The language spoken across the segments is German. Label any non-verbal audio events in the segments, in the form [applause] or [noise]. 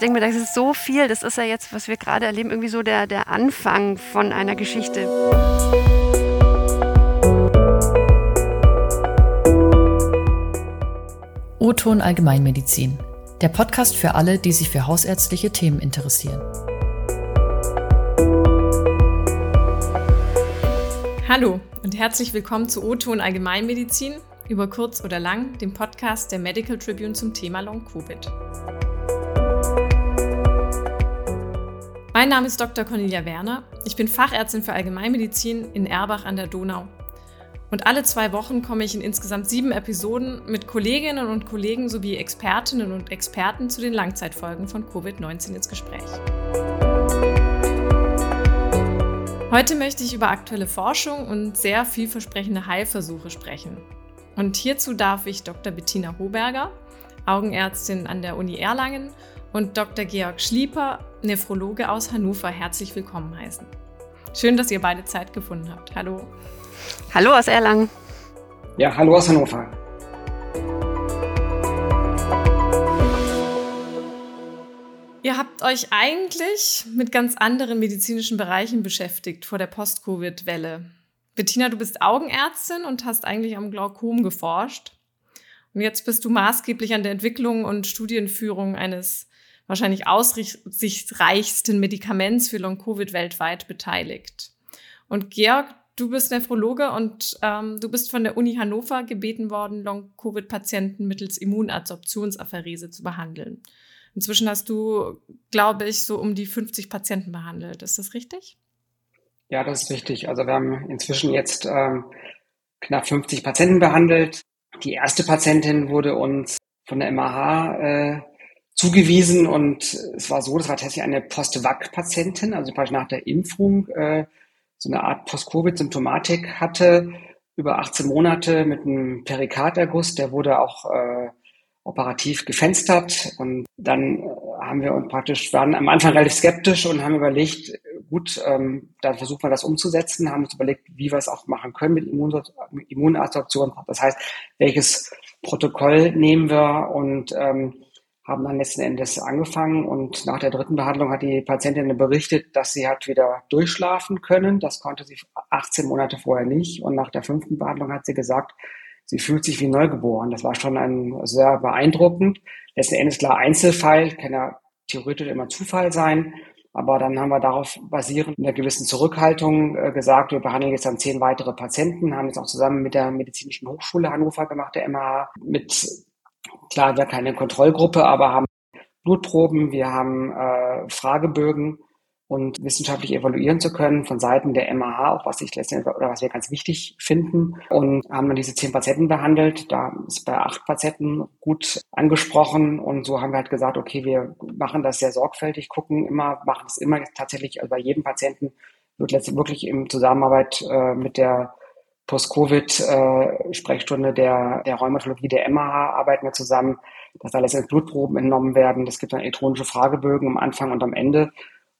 denke mir, das ist so viel. Das ist ja jetzt, was wir gerade erleben, irgendwie so der, der Anfang von einer Geschichte. O-Ton Allgemeinmedizin. Der Podcast für alle, die sich für hausärztliche Themen interessieren. Hallo und herzlich willkommen zu O-Ton Allgemeinmedizin, über kurz oder lang, dem Podcast der Medical Tribune zum Thema Long Mein Name ist Dr. Cornelia Werner. Ich bin Fachärztin für Allgemeinmedizin in Erbach an der Donau. Und alle zwei Wochen komme ich in insgesamt sieben Episoden mit Kolleginnen und Kollegen sowie Expertinnen und Experten zu den Langzeitfolgen von Covid-19 ins Gespräch. Heute möchte ich über aktuelle Forschung und sehr vielversprechende Heilversuche sprechen. Und hierzu darf ich Dr. Bettina Hoberger, Augenärztin an der Uni Erlangen, und Dr. Georg Schlieper, Nephrologe aus Hannover, herzlich willkommen heißen. Schön, dass ihr beide Zeit gefunden habt. Hallo. Hallo aus Erlangen. Ja, hallo aus Hannover. Ihr habt euch eigentlich mit ganz anderen medizinischen Bereichen beschäftigt vor der Post-Covid-Welle. Bettina, du bist Augenärztin und hast eigentlich am Glaukom geforscht. Und jetzt bist du maßgeblich an der Entwicklung und Studienführung eines wahrscheinlich aussichtsreichsten Medikaments für Long-Covid weltweit beteiligt. Und Georg, du bist Nephrologe und ähm, du bist von der Uni Hannover gebeten worden, Long-Covid-Patienten mittels Immunadsorptionsapherese zu behandeln. Inzwischen hast du, glaube ich, so um die 50 Patienten behandelt. Ist das richtig? Ja, das ist richtig. Also wir haben inzwischen jetzt ähm, knapp 50 Patienten behandelt. Die erste Patientin wurde uns von der MAH äh, zugewiesen und es war so, das war tatsächlich eine Post-Vac-Patientin, also praktisch nach der Impfung äh, so eine Art Post-Covid-Symptomatik hatte, über 18 Monate mit einem Perikarderguss, der wurde auch äh, operativ gefenstert und dann äh, haben wir uns praktisch, waren am Anfang relativ skeptisch und haben überlegt, gut, ähm, dann versuchen wir das umzusetzen, haben uns überlegt, wie wir es auch machen können mit Immunadsorption. Das heißt, welches Protokoll nehmen wir und ähm, haben dann letzten Endes angefangen und nach der dritten Behandlung hat die Patientin berichtet, dass sie hat wieder durchschlafen können. Das konnte sie 18 Monate vorher nicht. Und nach der fünften Behandlung hat sie gesagt, sie fühlt sich wie neugeboren. Das war schon ein sehr beeindruckend. Letzten Endes klar Einzelfall, kann ja theoretisch immer Zufall sein. Aber dann haben wir darauf basierend in einer gewissen Zurückhaltung äh, gesagt, wir behandeln jetzt dann zehn weitere Patienten, haben jetzt auch zusammen mit der Medizinischen Hochschule Hannover gemacht, der MH, mit Klar, wir keine Kontrollgruppe, aber haben Blutproben, wir haben äh, Fragebögen und wissenschaftlich evaluieren zu können von Seiten der MAH, auch was ich letztendlich oder was wir ganz wichtig finden und haben dann diese zehn Patienten behandelt. Da ist bei acht Patienten gut angesprochen und so haben wir halt gesagt, okay, wir machen das sehr sorgfältig, gucken immer, machen es immer tatsächlich, also bei jedem Patienten wird letztendlich wirklich in Zusammenarbeit äh, mit der Post-Covid-Sprechstunde der, der Rheumatologie der MAH arbeiten wir zusammen, dass da letztendlich Blutproben entnommen werden. Es gibt dann elektronische Fragebögen am Anfang und am Ende.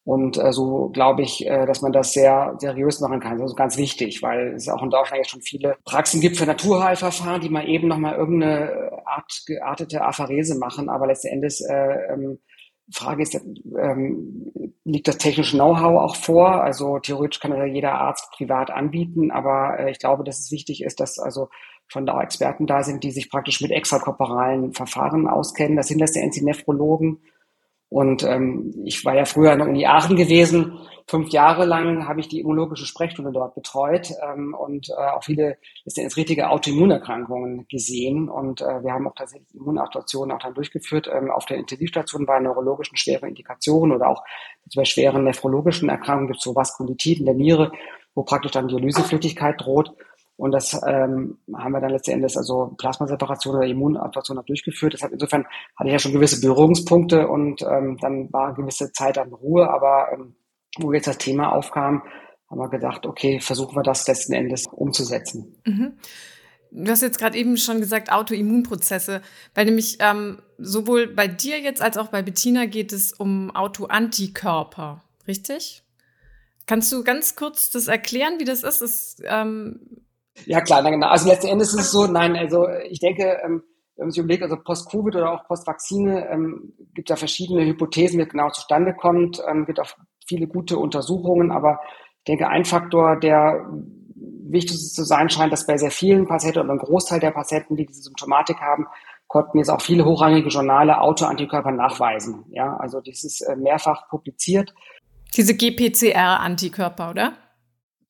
Und äh, so glaube ich, äh, dass man das sehr seriös machen kann. Das ist ganz wichtig, weil es auch in Deutschland jetzt schon viele Praxen gibt für Naturheilverfahren, die mal eben nochmal irgendeine Art geartete Apharese machen. Aber letzten Endes äh, ähm, Frage ist, ähm, liegt das technische Know-how auch vor? Also theoretisch kann ja jeder Arzt privat anbieten, aber äh, ich glaube, dass es wichtig ist, dass also schon da Experten da sind, die sich praktisch mit extrakorporalen Verfahren auskennen. Das sind letztendlich Nephrologen und ähm, ich war ja früher an der Uni Aachen gewesen. Fünf Jahre lang habe ich die immunologische Sprechstunde dort betreut ähm, und äh, auch viele ist jetzt richtige Autoimmunerkrankungen gesehen. Und äh, wir haben auch tatsächlich Immunadaptationen auch dann durchgeführt ähm, auf der Intensivstation bei neurologischen schweren Indikationen oder auch bei schweren nephrologischen Erkrankungen gibt es so Vaskulitit in der Niere, wo praktisch dann Dialysepflichtigkeit droht. Und das ähm, haben wir dann letzten Endes, also Plasmaseparation oder Immunadaptation durchgeführt. Deshalb insofern hatte ich ja schon gewisse Berührungspunkte und ähm, dann war eine gewisse Zeit an Ruhe. Aber ähm, wo jetzt das Thema aufkam, haben wir gedacht, okay, versuchen wir das letzten Endes umzusetzen. Mhm. Du hast jetzt gerade eben schon gesagt, Autoimmunprozesse, weil nämlich ähm, sowohl bei dir jetzt als auch bei Bettina geht es um Autoantikörper, richtig? Kannst du ganz kurz das erklären, wie das ist? Es, ähm ja, klar, genau. Also letzten Endes ist es so, nein, also ich denke, ähm, wenn man sich überlegt, also Post-Covid oder auch Post-Vakzine, ähm, gibt da verschiedene Hypothesen, wie genau zustande kommt. Ähm, gibt auch viele gute Untersuchungen, aber ich denke, ein Faktor, der wichtig zu sein scheint, dass bei sehr vielen Patienten oder einem Großteil der Patienten, die diese Symptomatik haben, konnten jetzt auch viele hochrangige Journale Autoantikörper nachweisen. Ja, also das ist äh, mehrfach publiziert. Diese GPCR-Antikörper, oder?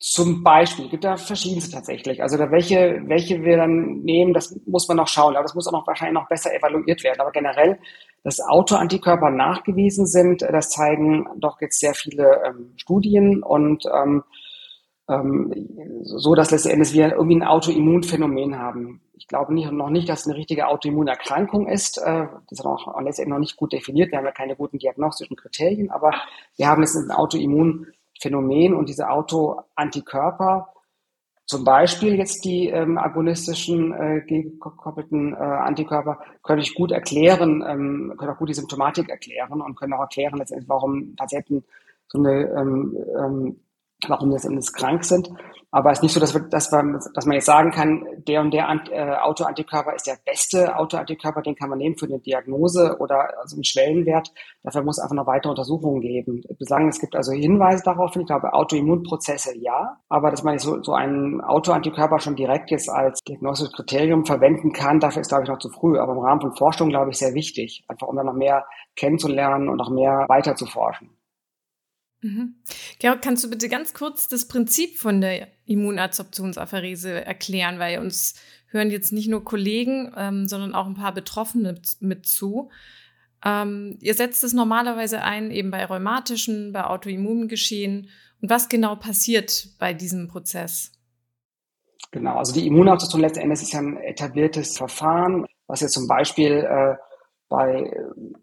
Zum Beispiel, gibt da verschiedenste tatsächlich. Also da welche, welche wir dann nehmen, das muss man noch schauen. Aber das muss auch noch wahrscheinlich noch besser evaluiert werden. Aber generell, dass Autoantikörper nachgewiesen sind, das zeigen doch jetzt sehr viele ähm, Studien und ähm, ähm, so, dass letztendlich wir irgendwie ein Autoimmunphänomen haben. Ich glaube nicht, noch nicht, dass es eine richtige Autoimmunerkrankung ist. Äh, das ist auch letztendlich noch nicht gut definiert. Wir haben ja keine guten diagnostischen Kriterien, aber wir haben jetzt ein Autoimmunphänomen Phänomen und diese Autoantikörper, zum Beispiel jetzt die ähm, agonistischen äh, gegengekoppelten äh, Antikörper, können ich gut erklären, ähm, können auch gut die Symptomatik erklären und können auch erklären letztendlich, warum Patienten so eine ähm, ähm, warum letztendlich krank sind. Aber es ist nicht so, dass, wir, dass, wir, dass man jetzt sagen kann, der und der äh, Autoantikörper ist der beste Autoantikörper, den kann man nehmen für eine Diagnose oder also einen Schwellenwert. Dafür muss es einfach noch weitere Untersuchungen geben. Bislang, es gibt also Hinweise darauf, ich glaube, Autoimmunprozesse ja, aber dass man so, so einen Autoantikörper schon direkt jetzt als diagnostisches Kriterium verwenden kann, dafür ist, glaube ich, noch zu früh. Aber im Rahmen von Forschung, glaube ich, sehr wichtig, einfach um dann noch mehr kennenzulernen und noch mehr weiter zu forschen. Mhm. Georg, kannst du bitte ganz kurz das Prinzip von der Immunadsorptionsapherese erklären, weil uns hören jetzt nicht nur Kollegen, ähm, sondern auch ein paar Betroffene mit zu. Ähm, ihr setzt es normalerweise ein, eben bei rheumatischen, bei Autoimmungeschehen. Und was genau passiert bei diesem Prozess? Genau, also die Immunabsorption letztendlich ist ja ein etabliertes Verfahren, was jetzt zum Beispiel äh, bei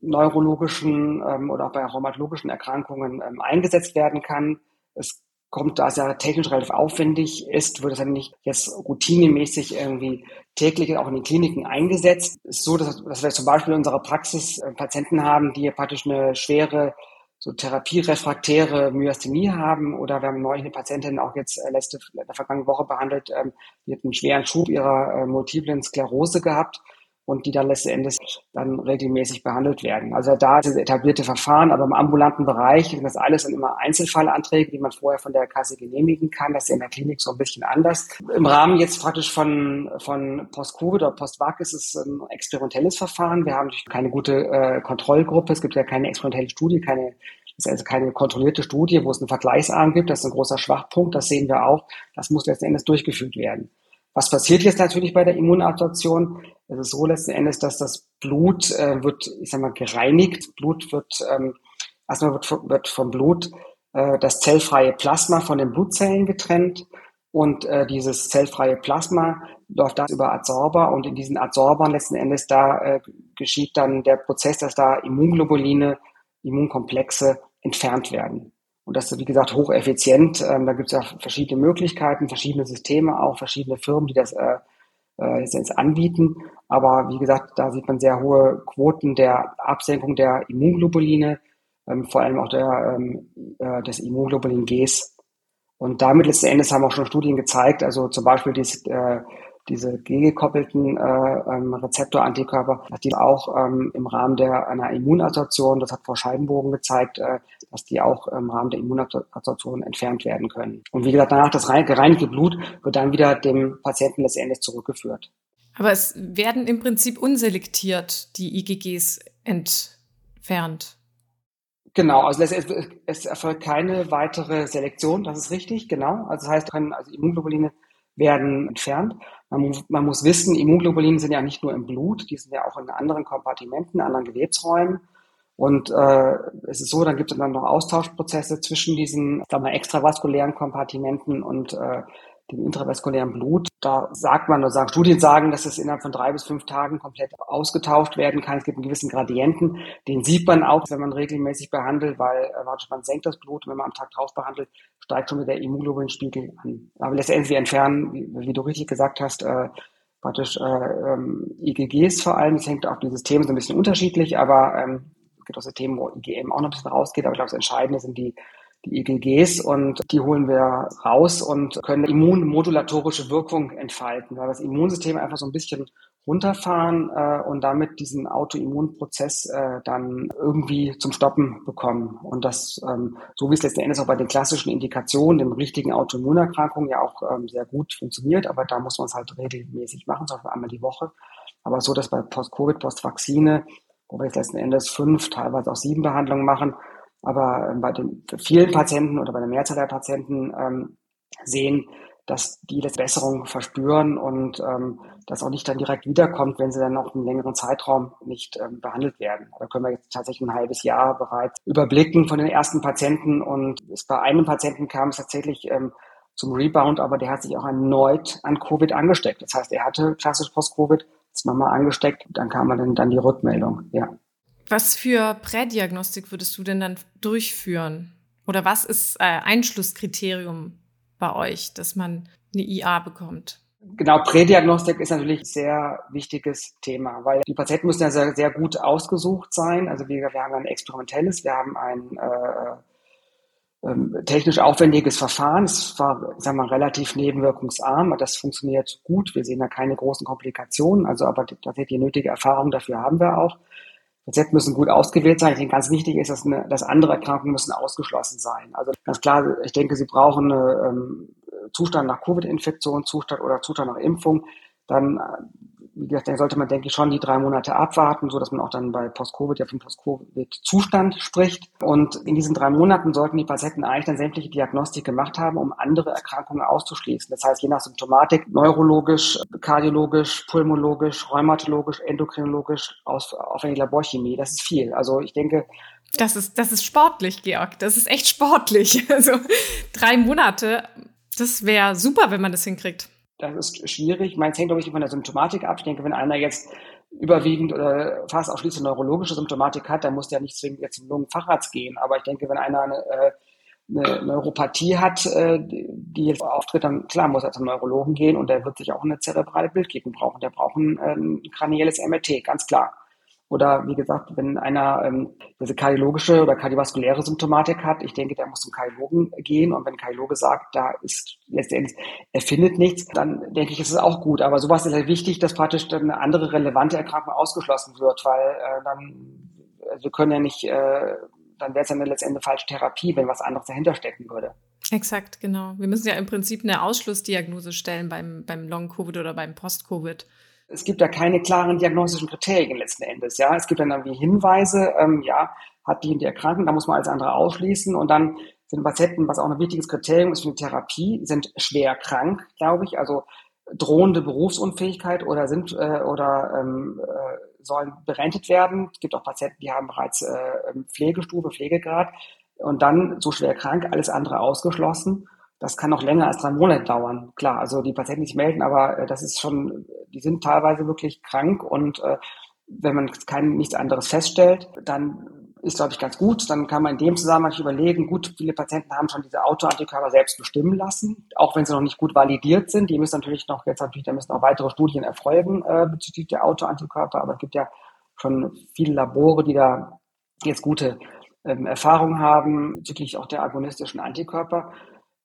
neurologischen ähm, oder auch bei rheumatologischen Erkrankungen ähm, eingesetzt werden kann. Es kommt, da es ja technisch relativ aufwendig ist, wird es dann nicht jetzt routinemäßig irgendwie täglich auch in den Kliniken eingesetzt. Es ist so, dass, dass wir zum Beispiel in unserer Praxis äh, Patienten haben, die praktisch eine schwere so therapierefraktäre Myasthenie haben oder wir haben neulich eine Patientin auch jetzt äh, letzte, vergangenen Woche behandelt, ähm, die hat einen schweren Schub ihrer äh, multiplen Sklerose gehabt und die dann letztendlich dann regelmäßig behandelt werden. Also da ist das etablierte Verfahren, aber im ambulanten Bereich sind das alles dann immer Einzelfallanträge, die man vorher von der Kasse genehmigen kann. Das ist in der Klinik so ein bisschen anders. Im Rahmen jetzt praktisch von, von Post-Covid oder Post-Vac ist es ein experimentelles Verfahren. Wir haben keine gute äh, Kontrollgruppe. Es gibt ja keine experimentelle Studie, keine das ist also keine kontrollierte Studie, wo es einen Vergleichsarm gibt. Das ist ein großer Schwachpunkt. Das sehen wir auch. Das muss letztendlich durchgeführt werden. Was passiert jetzt natürlich bei der Immunabsorption? Ist so letzten Endes, dass das Blut äh, wird, ich sag mal, gereinigt. Blut wird, ähm, erstmal wird, wird vom Blut äh, das zellfreie Plasma von den Blutzellen getrennt. Und äh, dieses zellfreie Plasma läuft das über Adsorber und in diesen Adsorbern letzten Endes da äh, geschieht dann der Prozess, dass da Immunglobuline, Immunkomplexe entfernt werden. Und das ist, wie gesagt, hocheffizient. Ähm, da gibt es ja verschiedene Möglichkeiten, verschiedene Systeme auch, verschiedene Firmen, die das äh, äh, jetzt anbieten. Aber wie gesagt, da sieht man sehr hohe Quoten der Absenkung der Immunglobuline, ähm, vor allem auch der, ähm, äh, des Immunglobulin Gs. Und damit letzten Endes haben auch schon Studien gezeigt, also zum Beispiel dies, äh, diese gegengekoppelten äh, ähm, Rezeptorantikörper, dass die auch ähm, im Rahmen der einer Immunabsorption, das hat Frau Scheibenbogen gezeigt, äh, dass die auch im Rahmen der Immunabsorption entfernt werden können. Und wie gesagt, danach das gereinigte Blut wird dann wieder dem Patienten letztendlich zurückgeführt. Aber es werden im Prinzip unselektiert die IgGs entfernt. Genau, also es, es, erfolgt keine weitere Selektion, das ist richtig, genau. Also das heißt, also Immunglobuline werden entfernt. Man, man, muss wissen, Immunglobuline sind ja nicht nur im Blut, die sind ja auch in anderen Kompartimenten, anderen Gewebsräumen. Und äh, es ist so, dann gibt es dann noch Austauschprozesse zwischen diesen sagen wir, extravaskulären Kompartimenten und äh, dem intravaskulären Blut. Da sagt man oder sagen Studien sagen, dass es innerhalb von drei bis fünf Tagen komplett ausgetauscht werden kann. Es gibt einen gewissen Gradienten. Den sieht man auch, wenn man regelmäßig behandelt, weil äh, man senkt das Blut und wenn man am Tag drauf behandelt, steigt schon mit der Immunglobulinspiegel an. Aber letztendlich entfernen, wie, wie du richtig gesagt hast, äh, praktisch äh, ähm, IgGs vor allem. Es hängt auch dieses Thema so ein bisschen unterschiedlich, aber ähm, gibt auch so Themen, wo IgM auch noch ein bisschen rausgeht, aber ich glaube, das Entscheidende sind die die EGGs und die holen wir raus und können immunmodulatorische Wirkung entfalten, weil das Immunsystem einfach so ein bisschen runterfahren äh, und damit diesen Autoimmunprozess äh, dann irgendwie zum Stoppen bekommen. Und das, ähm, so wie es letzten Endes auch bei den klassischen Indikationen, den richtigen Autoimmunerkrankungen ja auch ähm, sehr gut funktioniert, aber da muss man es halt regelmäßig machen, zum Beispiel einmal die Woche. Aber so, dass bei Post-Covid, Post-Vakzine, wo wir jetzt letzten Endes fünf, teilweise auch sieben Behandlungen machen, aber ähm, bei den vielen Patienten oder bei der Mehrzahl der Patienten ähm, sehen, dass die das Besserung verspüren und ähm, das auch nicht dann direkt wiederkommt, wenn sie dann noch einen längeren Zeitraum nicht ähm, behandelt werden. Da können wir jetzt tatsächlich ein halbes Jahr bereits überblicken von den ersten Patienten und es bei einem Patienten kam es tatsächlich ähm, zum Rebound, aber der hat sich auch erneut an Covid angesteckt. Das heißt, er hatte klassisch Post-Covid, ist nochmal angesteckt, dann kam dann, dann die Rückmeldung, ja. Was für Prädiagnostik würdest du denn dann durchführen? Oder was ist äh, Einschlusskriterium bei euch, dass man eine IA bekommt? Genau, Prädiagnostik ist natürlich ein sehr wichtiges Thema, weil die Patienten müssen ja sehr, sehr gut ausgesucht sein. Also wir, wir haben ein experimentelles, wir haben ein äh, äh, technisch aufwendiges Verfahren. Es war, sagen wir, relativ nebenwirkungsarm, aber das funktioniert gut. Wir sehen da keine großen Komplikationen, also aber tatsächlich die nötige Erfahrung dafür haben wir auch. Patienten müssen gut ausgewählt sein. Ich denke, ganz wichtig ist, dass, eine, dass andere Erkrankungen müssen ausgeschlossen sein. Also ganz klar, ich denke, Sie brauchen eine, ähm, Zustand nach Covid-Infektion, Zustand oder Zustand nach Impfung. Dann wie gesagt, dann sollte man, denke ich, schon die drei Monate abwarten, so dass man auch dann bei Post-Covid ja vom Post-Covid-Zustand spricht. Und in diesen drei Monaten sollten die Patienten eigentlich dann sämtliche Diagnostik gemacht haben, um andere Erkrankungen auszuschließen. Das heißt, je nach Symptomatik, neurologisch, kardiologisch, pulmologisch, rheumatologisch, endokrinologisch, aufwendige Laborchemie, das ist viel. Also ich denke, das ist, das ist sportlich, Georg. Das ist echt sportlich. [laughs] Also drei Monate, das wäre super, wenn man das hinkriegt das ist schwierig. Ich meine, es hängt, glaube ich, von der Symptomatik ab. Ich denke, wenn einer jetzt überwiegend oder fast ausschließlich neurologische Symptomatik hat, dann muss der nicht zwingend jetzt zum Lungenfacharzt gehen. Aber ich denke, wenn einer eine, äh, eine Neuropathie hat, äh, die jetzt auftritt, dann klar muss er zum Neurologen gehen und der wird sich auch eine zerebrale Bildgebung brauchen. Der braucht ein, ein kranielles MRT, ganz klar. Oder wie gesagt, wenn einer ähm, diese kardiologische oder kardiovaskuläre Symptomatik hat, ich denke, der muss zum Kardiologen gehen. Und wenn ein Kardiologe sagt, da ist letztendlich, er findet nichts, dann denke ich, ist es auch gut. Aber sowas ist halt wichtig, dass praktisch dann eine andere relevante Erkrankung ausgeschlossen wird, weil äh, dann, also wir können ja nicht, äh, dann wäre es ja eine letztendlich falsche Therapie, wenn was anderes dahinter stecken würde. Exakt, genau. Wir müssen ja im Prinzip eine Ausschlussdiagnose stellen beim, beim Long-Covid oder beim Post-Covid es gibt da keine klaren diagnostischen Kriterien letzten Endes. Ja, es gibt dann irgendwie Hinweise, ähm, ja, hat die und die Erkrankung, da muss man als andere ausschließen und dann sind Patienten, was auch ein wichtiges Kriterium ist für die Therapie, sind schwer krank, glaube ich, also drohende Berufsunfähigkeit oder sind äh, oder ähm, äh, sollen berentet werden. Es gibt auch Patienten, die haben bereits äh, Pflegestufe, Pflegegrad und dann so schwer krank, alles andere ausgeschlossen das kann noch länger als drei Monate dauern. Klar, also die Patienten sich melden, aber äh, das ist schon, die sind teilweise wirklich krank und äh, wenn man kein, nichts anderes feststellt, dann ist, glaube ich, ganz gut. Dann kann man in dem Zusammenhang überlegen, gut, viele Patienten haben schon diese Autoantikörper selbst bestimmen lassen, auch wenn sie noch nicht gut validiert sind. Die müssen natürlich noch, jetzt natürlich, da müssen auch weitere Studien erfolgen äh, bezüglich der Autoantikörper, aber es gibt ja schon viele Labore, die da jetzt gute ähm, Erfahrungen haben bezüglich auch der agonistischen Antikörper.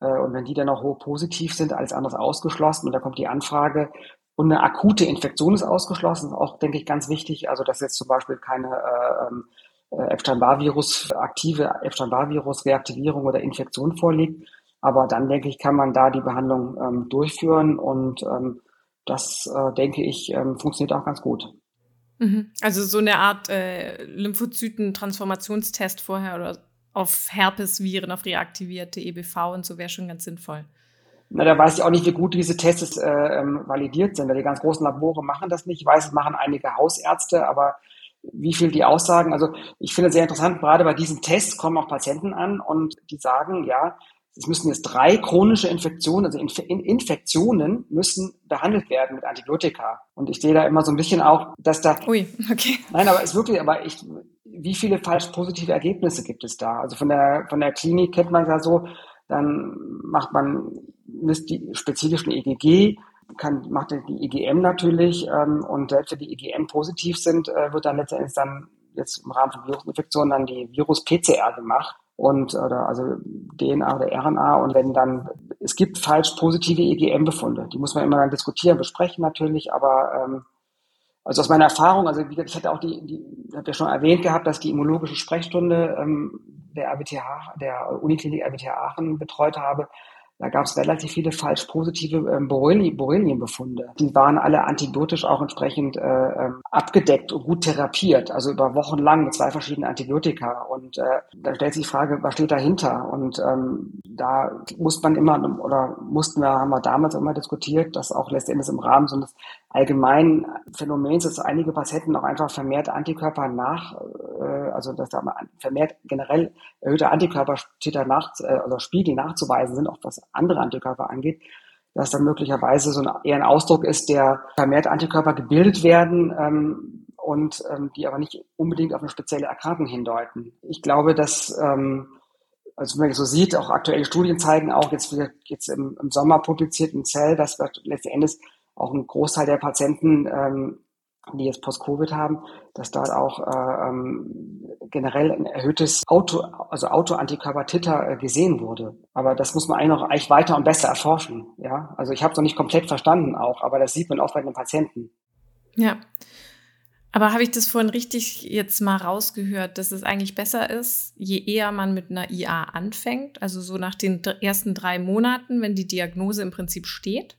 Äh, und wenn die dann auch hoch positiv sind, alles andere ausgeschlossen und da kommt die Anfrage und eine akute Infektion ist ausgeschlossen, auch, denke ich, ganz wichtig. Also, dass jetzt zum Beispiel keine äh, ähm, äh, Epstein-Barr-Virus, aktive Epstein-Barr-Virus-Reaktivierung oder Infektion vorliegt. Aber dann, denke ich, kann man da die Behandlung ähm, durchführen und ähm, das, äh, denke ich, ähm, funktioniert auch ganz gut. Mhm. Also so eine Art äh, Lymphozyten-Transformationstest vorher oder auf Herpesviren, auf reaktivierte EBV und so wäre schon ganz sinnvoll. Na, da weiß ich auch nicht, wie gut diese Tests äh, ähm, validiert sind. Die ganz großen Labore machen das nicht. Ich weiß, es machen einige Hausärzte, aber wie viel die aussagen, also ich finde es sehr interessant, gerade bei diesen Tests kommen auch Patienten an und die sagen, ja, es müssen jetzt drei chronische Infektionen, also Inf Infektionen müssen behandelt werden mit Antibiotika. Und ich sehe da immer so ein bisschen auch, dass da. Ui, okay. Nein, aber es ist wirklich, aber ich, wie viele falsch positive Ergebnisse gibt es da? Also von der, von der Klinik kennt man ja so, dann macht man misst die spezifischen EGG, kann, macht die EGM natürlich, ähm, und selbst wenn die EGM positiv sind, äh, wird dann letztendlich dann jetzt im Rahmen von Virusinfektionen dann die Virus-PCR gemacht. und oder also DNA oder RNA und wenn dann es gibt falsch positive EGM-Befunde, die muss man immer dann diskutieren, besprechen natürlich, aber ähm, also aus meiner Erfahrung, also wie gesagt, ich hatte auch die, die habe ja schon erwähnt gehabt, dass die immunologische Sprechstunde ähm, der RWTH, der Uniklinik RWTH Aachen betreut habe, da gab es relativ viele falsch positive ähm, Borrelien-Befunde. Die waren alle antibiotisch auch entsprechend äh, ähm, abgedeckt und gut therapiert, also über Wochen lang mit zwei verschiedenen Antibiotika. Und äh, da stellt sich die Frage, was steht dahinter? Und ähm, da muss man immer oder mussten wir, haben wir damals immer diskutiert, dass auch letztendlich im Rahmen so eines allgemeinen Phänomens, dass einige Patienten auch einfach vermehrt Antikörper nach, äh, also dass da vermehrt generell erhöhte Antikörpertitel nach, äh, also Spiegel nachzuweisen sind, auch was andere Antikörper angeht, dass dann möglicherweise so ein, eher ein Ausdruck ist, der vermehrt Antikörper gebildet werden ähm, und ähm, die aber nicht unbedingt auf eine spezielle Erkrankung hindeuten. Ich glaube, dass ähm, also wenn man so sieht, auch aktuelle Studien zeigen auch jetzt jetzt im, im Sommer publizierten Zell, dass wir letzten Endes auch ein Großteil der Patienten, ähm, die jetzt Post-Covid haben, dass da auch äh, ähm, generell ein erhöhtes Auto, also Autoantikörper-Titer äh, gesehen wurde. Aber das muss man eigentlich noch eigentlich weiter und besser erforschen. Ja, also ich habe es noch nicht komplett verstanden auch, aber das sieht man auch bei den Patienten. Ja. Aber habe ich das vorhin richtig jetzt mal rausgehört, dass es eigentlich besser ist, je eher man mit einer IA anfängt, also so nach den ersten drei Monaten, wenn die Diagnose im Prinzip steht,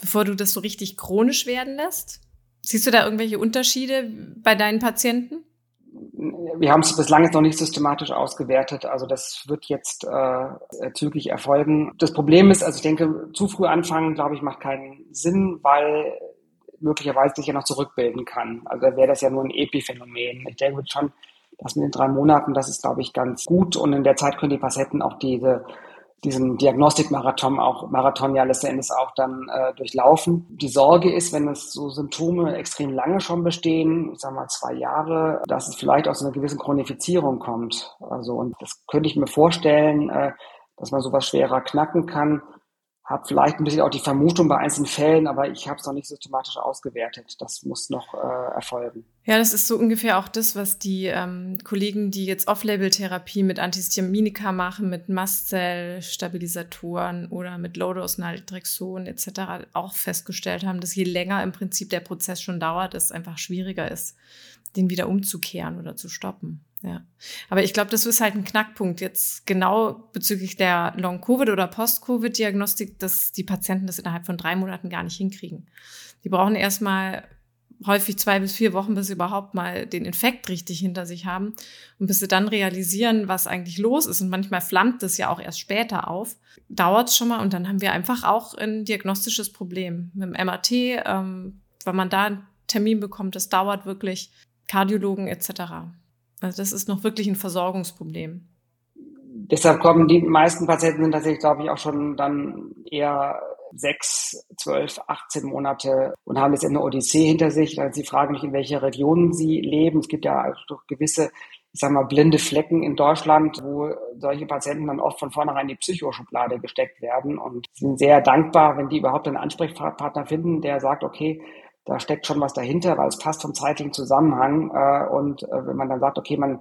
bevor du das so richtig chronisch werden lässt? Siehst du da irgendwelche Unterschiede bei deinen Patienten? Wir haben es bislang jetzt noch nicht systematisch ausgewertet. Also das wird jetzt äh, zügig erfolgen. Das Problem ist, also ich denke, zu früh anfangen, glaube ich, macht keinen Sinn, weil möglicherweise sich ja noch zurückbilden kann. Also wäre das ja nur ein Epiphänomen. Ich denke schon, dass mit den drei Monaten, das ist, glaube ich, ganz gut. Und in der Zeit können die Patienten auch diese diesen Diagnostikmarathon auch Marathon ja letztendlich auch dann äh, durchlaufen. Die Sorge ist, wenn es so Symptome extrem lange schon bestehen, ich sag mal zwei Jahre, dass es vielleicht aus einer gewissen Chronifizierung kommt. Also und das könnte ich mir vorstellen, äh, dass man sowas schwerer knacken kann habe vielleicht ein bisschen auch die Vermutung bei einzelnen Fällen, aber ich habe es noch nicht systematisch ausgewertet. Das muss noch äh, erfolgen. Ja, das ist so ungefähr auch das, was die ähm, Kollegen, die jetzt Off-Label-Therapie mit Antihistaminika machen, mit Mastzell-Stabilisatoren oder mit Low-Dose-Naltrexon etc. auch festgestellt haben, dass je länger im Prinzip der Prozess schon dauert, es einfach schwieriger ist, den wieder umzukehren oder zu stoppen. Ja. Aber ich glaube, das ist halt ein Knackpunkt jetzt genau bezüglich der Long-Covid oder Post-Covid-Diagnostik, dass die Patienten das innerhalb von drei Monaten gar nicht hinkriegen. Die brauchen erstmal häufig zwei bis vier Wochen, bis sie überhaupt mal den Infekt richtig hinter sich haben und bis sie dann realisieren, was eigentlich los ist. Und manchmal flammt es ja auch erst später auf. Dauert schon mal und dann haben wir einfach auch ein diagnostisches Problem mit dem MRT, ähm, weil man da einen Termin bekommt. Das dauert wirklich. Kardiologen etc. Also das ist noch wirklich ein Versorgungsproblem. Deshalb kommen die meisten Patienten sind tatsächlich, glaube ich, auch schon dann eher sechs, zwölf, 18 Monate und haben jetzt eine Odyssee hinter sich. Also sie fragen mich, in welcher Region sie leben. Es gibt ja doch gewisse, ich sag mal, blinde Flecken in Deutschland, wo solche Patienten dann oft von vornherein in die Psychoschublade gesteckt werden und sind sehr dankbar, wenn die überhaupt einen Ansprechpartner finden, der sagt, okay, da steckt schon was dahinter, weil es passt vom zeitlichen Zusammenhang. Äh, und äh, wenn man dann sagt, okay, man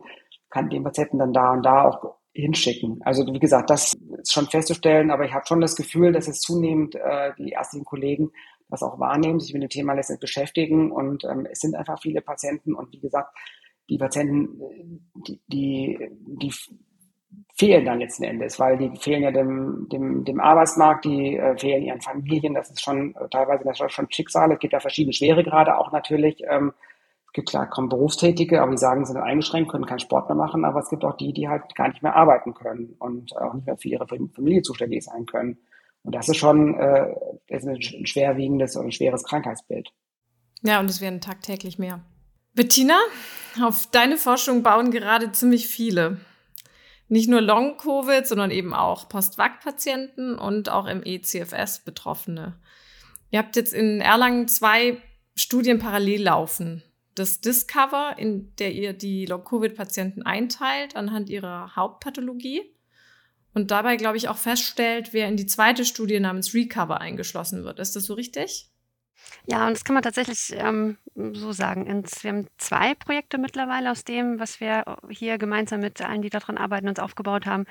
kann den Patienten dann da und da auch hinschicken. Also wie gesagt, das ist schon festzustellen, aber ich habe schon das Gefühl, dass es zunehmend äh, die ärztlichen Kollegen das auch wahrnehmen, sich mit dem Thema letztendlich beschäftigen und ähm, es sind einfach viele Patienten und wie gesagt, die Patienten, die, die, die fehlen dann letzten Endes, weil die fehlen ja dem, dem, dem Arbeitsmarkt, die äh, fehlen ihren Familien, das ist schon äh, teilweise das ist schon Schicksal, es gibt ja verschiedene Schweregrade auch natürlich. Ähm, es gibt klar kaum Berufstätige, aber die sagen, sie sind eingeschränkt, können keinen Sport mehr machen, aber es gibt auch die, die halt gar nicht mehr arbeiten können und auch nicht mehr für ihre Familie zuständig sein können. Und das ist schon äh, ist ein schwerwiegendes und schweres Krankheitsbild. Ja, und es werden tagtäglich mehr. Bettina, auf deine Forschung bauen gerade ziemlich viele nicht nur Long-Covid, sondern eben auch Post-Vac-Patienten und auch im ECFS Betroffene. Ihr habt jetzt in Erlangen zwei Studien parallel laufen. Das Discover, in der ihr die Long-Covid-Patienten einteilt anhand ihrer Hauptpathologie und dabei, glaube ich, auch feststellt, wer in die zweite Studie namens Recover eingeschlossen wird. Ist das so richtig? Ja, und das kann man tatsächlich ähm, so sagen. wir haben zwei Projekte mittlerweile aus dem, was wir hier gemeinsam mit allen, die daran arbeiten, uns aufgebaut haben.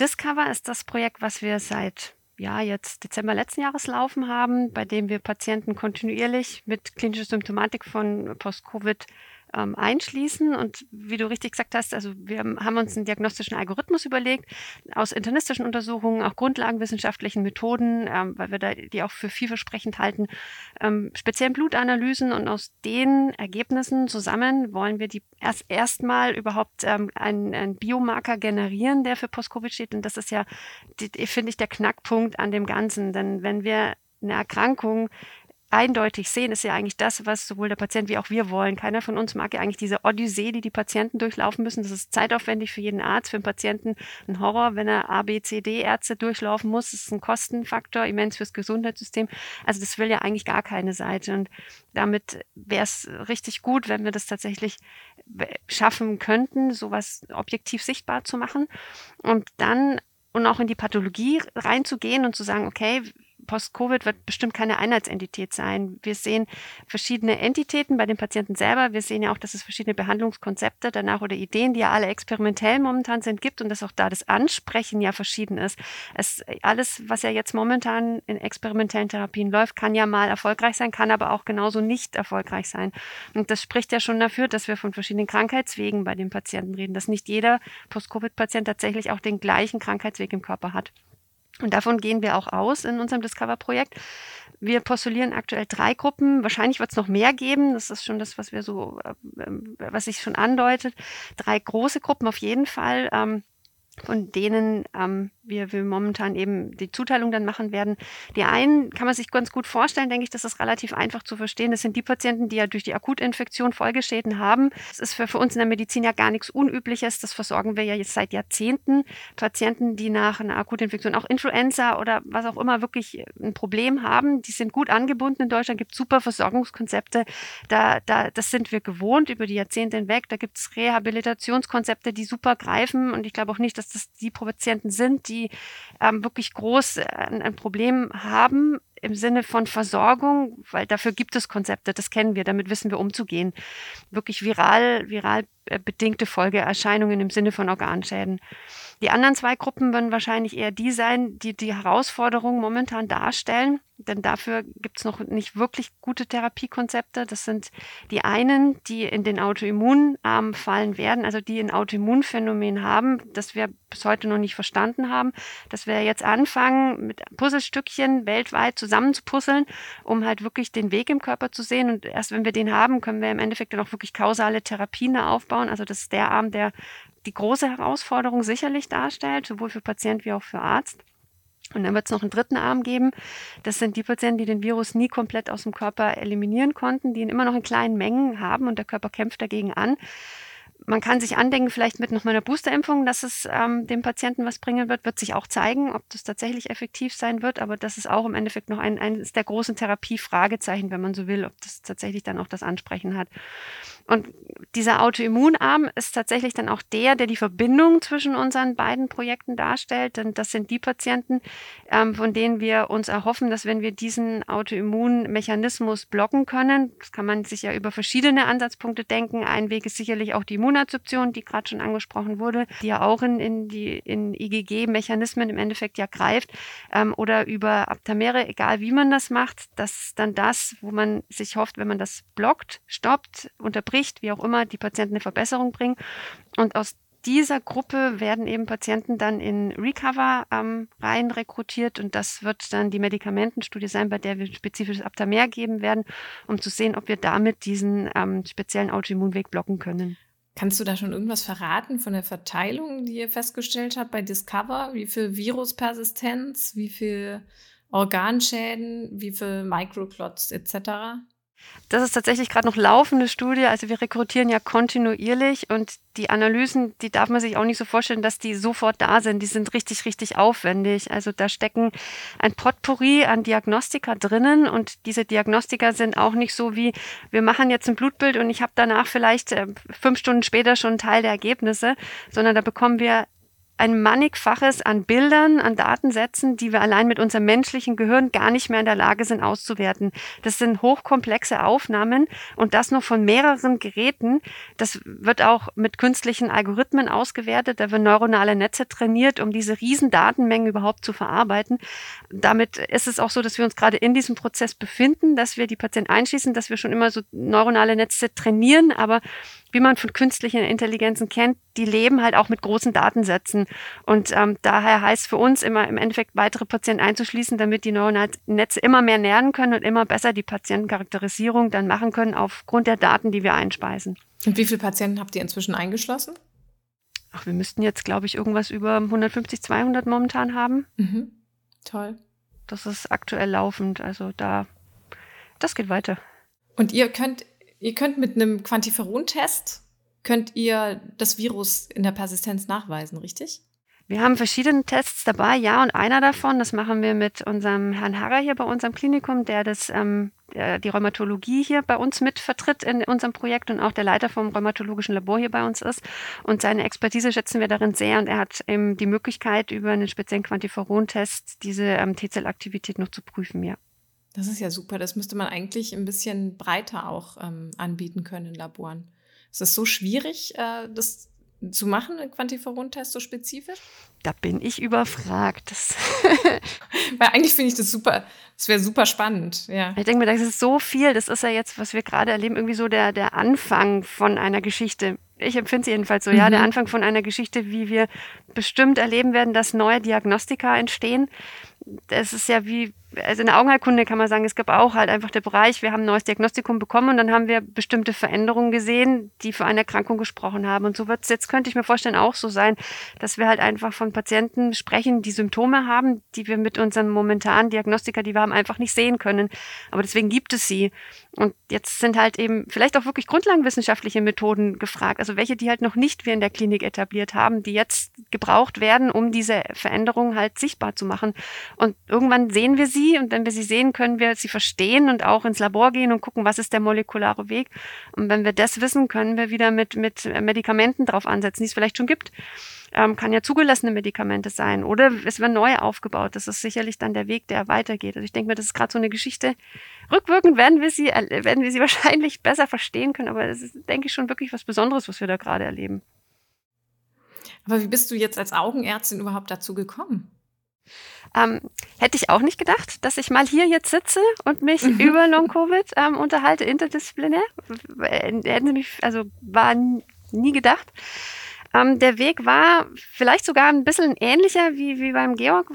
Discover ist das Projekt, was wir seit ja, jetzt Dezember letzten Jahres laufen haben, bei dem wir Patienten kontinuierlich mit klinischer Symptomatik von Post-Covid ähm, einschließen. Und wie du richtig gesagt hast, also wir haben uns einen diagnostischen Algorithmus überlegt, aus internistischen Untersuchungen, auch grundlagenwissenschaftlichen Methoden, ähm, weil wir da die auch für vielversprechend halten, ähm, speziellen Blutanalysen und aus den Ergebnissen zusammen wollen wir die erst erstmal überhaupt ähm, einen, einen Biomarker generieren, der für Post-Covid steht. Und das ist ja, finde ich, der Knackpunkt an dem Ganzen. Denn wenn wir eine Erkrankung eindeutig sehen, ist ja eigentlich das, was sowohl der Patient wie auch wir wollen. Keiner von uns mag ja eigentlich diese Odyssee, die die Patienten durchlaufen müssen. Das ist zeitaufwendig für jeden Arzt, für den Patienten ein Horror, wenn er A, B, C, D Ärzte durchlaufen muss. Das ist ein Kostenfaktor, immens fürs Gesundheitssystem. Also das will ja eigentlich gar keine Seite. Und damit wäre es richtig gut, wenn wir das tatsächlich schaffen könnten, sowas objektiv sichtbar zu machen und dann und auch in die Pathologie reinzugehen und zu sagen, okay, Post-Covid wird bestimmt keine Einheitsentität sein. Wir sehen verschiedene Entitäten bei den Patienten selber. Wir sehen ja auch, dass es verschiedene Behandlungskonzepte danach oder Ideen, die ja alle experimentell momentan sind, gibt und dass auch da das Ansprechen ja verschieden ist. Es, alles, was ja jetzt momentan in experimentellen Therapien läuft, kann ja mal erfolgreich sein, kann aber auch genauso nicht erfolgreich sein. Und das spricht ja schon dafür, dass wir von verschiedenen Krankheitswegen bei den Patienten reden, dass nicht jeder Post-Covid-Patient tatsächlich auch den gleichen Krankheitsweg im Körper hat. Und davon gehen wir auch aus in unserem Discover-Projekt. Wir postulieren aktuell drei Gruppen. Wahrscheinlich wird es noch mehr geben. Das ist schon das, was wir so, äh, was sich schon andeutet. Drei große Gruppen auf jeden Fall. Ähm, von denen ähm, wir, wir momentan eben die Zuteilung dann machen werden. Die einen kann man sich ganz gut vorstellen, denke ich, das ist relativ einfach zu verstehen. Das sind die Patienten, die ja durch die Akutinfektion Folgeschäden haben. Das ist für, für uns in der Medizin ja gar nichts Unübliches. Das versorgen wir ja jetzt seit Jahrzehnten. Patienten, die nach einer Akutinfektion, auch Influenza oder was auch immer wirklich ein Problem haben, die sind gut angebunden in Deutschland, gibt super Versorgungskonzepte. Da, da, das sind wir gewohnt über die Jahrzehnte hinweg. Da gibt es Rehabilitationskonzepte, die super greifen. Und ich glaube auch nicht, dass das die Patienten sind, die ähm, wirklich groß äh, ein Problem haben im Sinne von Versorgung, weil dafür gibt es Konzepte, das kennen wir, damit wissen wir umzugehen. Wirklich viral, viral äh, bedingte Folgeerscheinungen im Sinne von Organschäden. Die anderen zwei Gruppen werden wahrscheinlich eher die sein, die die Herausforderung momentan darstellen, denn dafür gibt es noch nicht wirklich gute Therapiekonzepte. Das sind die einen, die in den Autoimmunarm fallen werden, also die ein Autoimmunphänomen haben, das wir bis heute noch nicht verstanden haben, dass wir jetzt anfangen, mit Puzzlestückchen weltweit zusammenzupuzzeln, um halt wirklich den Weg im Körper zu sehen. Und erst wenn wir den haben, können wir im Endeffekt dann auch wirklich kausale Therapien aufbauen. Also das ist der Arm, der die große Herausforderung sicherlich darstellt, sowohl für Patient wie auch für Arzt. Und dann wird es noch einen dritten Arm geben. Das sind die Patienten, die den Virus nie komplett aus dem Körper eliminieren konnten, die ihn immer noch in kleinen Mengen haben und der Körper kämpft dagegen an man kann sich andenken, vielleicht mit noch mal einer Boosterimpfung, dass es ähm, dem Patienten was bringen wird, wird sich auch zeigen, ob das tatsächlich effektiv sein wird. Aber das ist auch im Endeffekt noch ein, eines der großen Therapiefragezeichen, wenn man so will, ob das tatsächlich dann auch das Ansprechen hat. Und dieser Autoimmunarm ist tatsächlich dann auch der, der die Verbindung zwischen unseren beiden Projekten darstellt. Denn das sind die Patienten, ähm, von denen wir uns erhoffen, dass wenn wir diesen Autoimmunmechanismus blocken können, das kann man sich ja über verschiedene Ansatzpunkte denken. Ein Weg ist sicherlich auch die Immun Immunadsorption, die gerade schon angesprochen wurde, die ja auch in, in die in IgG-Mechanismen im Endeffekt ja greift, ähm, oder über Aptamere, egal wie man das macht, das ist dann das, wo man sich hofft, wenn man das blockt, stoppt, unterbricht, wie auch immer, die Patienten eine Verbesserung bringen. Und aus dieser Gruppe werden eben Patienten dann in Recover ähm, rein rekrutiert und das wird dann die Medikamentenstudie sein, bei der wir spezifisches Aptamer geben werden, um zu sehen, ob wir damit diesen ähm, speziellen Autoimmunweg blocken können. Kannst du da schon irgendwas verraten von der Verteilung, die ihr festgestellt habt bei Discover? Wie viel Viruspersistenz, wie viel Organschäden, wie viel Microclots etc.? Das ist tatsächlich gerade noch laufende Studie. Also wir rekrutieren ja kontinuierlich und die Analysen, die darf man sich auch nicht so vorstellen, dass die sofort da sind. Die sind richtig, richtig aufwendig. Also da stecken ein Potpourri an Diagnostika drinnen und diese Diagnostika sind auch nicht so wie, wir machen jetzt ein Blutbild und ich habe danach vielleicht äh, fünf Stunden später schon einen Teil der Ergebnisse, sondern da bekommen wir ein mannigfaches an Bildern, an Datensätzen, die wir allein mit unserem menschlichen Gehirn gar nicht mehr in der Lage sind auszuwerten. Das sind hochkomplexe Aufnahmen und das noch von mehreren Geräten. Das wird auch mit künstlichen Algorithmen ausgewertet. Da werden neuronale Netze trainiert, um diese riesen Datenmengen überhaupt zu verarbeiten. Damit ist es auch so, dass wir uns gerade in diesem Prozess befinden, dass wir die Patienten einschließen, dass wir schon immer so neuronale Netze trainieren, aber wie man von künstlichen Intelligenzen kennt, die leben halt auch mit großen Datensätzen. Und ähm, daher heißt für uns immer im Endeffekt weitere Patienten einzuschließen, damit die neuronalen Netze immer mehr lernen können und immer besser die Patientencharakterisierung dann machen können aufgrund der Daten, die wir einspeisen. Und wie viele Patienten habt ihr inzwischen eingeschlossen? Ach, wir müssten jetzt, glaube ich, irgendwas über 150, 200 momentan haben. Mhm. Toll. Das ist aktuell laufend. Also da, das geht weiter. Und ihr könnt Ihr könnt mit einem Quantiferon-Test, könnt ihr das Virus in der Persistenz nachweisen, richtig? Wir haben verschiedene Tests dabei, ja, und einer davon, das machen wir mit unserem Herrn Harrer hier bei unserem Klinikum, der das, ähm, die Rheumatologie hier bei uns mit vertritt in unserem Projekt und auch der Leiter vom rheumatologischen Labor hier bei uns ist. Und seine Expertise schätzen wir darin sehr und er hat eben die Möglichkeit, über einen speziellen Quantiferon-Test diese ähm, T-Zell-Aktivität noch zu prüfen, ja. Das ist ja super. Das müsste man eigentlich ein bisschen breiter auch ähm, anbieten können in Laboren. Ist es so schwierig, äh, das zu machen, einen Quantiferon-Test so spezifisch? Da bin ich überfragt. [laughs] Weil eigentlich finde ich das super, das wäre super spannend, ja. Ich denke mir, das ist so viel, das ist ja jetzt, was wir gerade erleben, irgendwie so der, der Anfang von einer Geschichte. Ich empfinde es jedenfalls so, mhm. ja, der mhm. Anfang von einer Geschichte, wie wir bestimmt erleben werden, dass neue Diagnostika entstehen. Das ist ja wie also in der Augenheilkunde kann man sagen, es gab auch halt einfach der Bereich, wir haben ein neues Diagnostikum bekommen und dann haben wir bestimmte Veränderungen gesehen, die für eine Erkrankung gesprochen haben. Und so wird es jetzt, könnte ich mir vorstellen, auch so sein, dass wir halt einfach von Patienten sprechen, die Symptome haben, die wir mit unseren momentanen Diagnostika, die wir haben, einfach nicht sehen können. Aber deswegen gibt es sie. Und jetzt sind halt eben vielleicht auch wirklich grundlagenwissenschaftliche Methoden gefragt, also welche, die halt noch nicht wir in der Klinik etabliert haben, die jetzt gebraucht werden, um diese Veränderungen halt sichtbar zu machen. Und irgendwann sehen wir sie und wenn wir sie sehen, können wir sie verstehen und auch ins Labor gehen und gucken, was ist der molekulare Weg. Und wenn wir das wissen, können wir wieder mit, mit Medikamenten drauf ansetzen, die es vielleicht schon gibt. Ähm, kann ja zugelassene Medikamente sein oder es wird neu aufgebaut. Das ist sicherlich dann der Weg, der weitergeht. Also ich denke mir, das ist gerade so eine Geschichte. Rückwirkend werden wir sie, werden wir sie [laughs] wahrscheinlich besser verstehen können, aber es ist, denke ich, schon wirklich was Besonderes, was wir da gerade erleben. Aber wie bist du jetzt als Augenärztin überhaupt dazu gekommen? Ähm, hätte ich auch nicht gedacht, dass ich mal hier jetzt sitze und mich mhm. über Long-Covid ähm, unterhalte, interdisziplinär. Hätten sie mich, also war nie gedacht. Ähm, der Weg war vielleicht sogar ein bisschen ähnlicher wie, wie beim Georg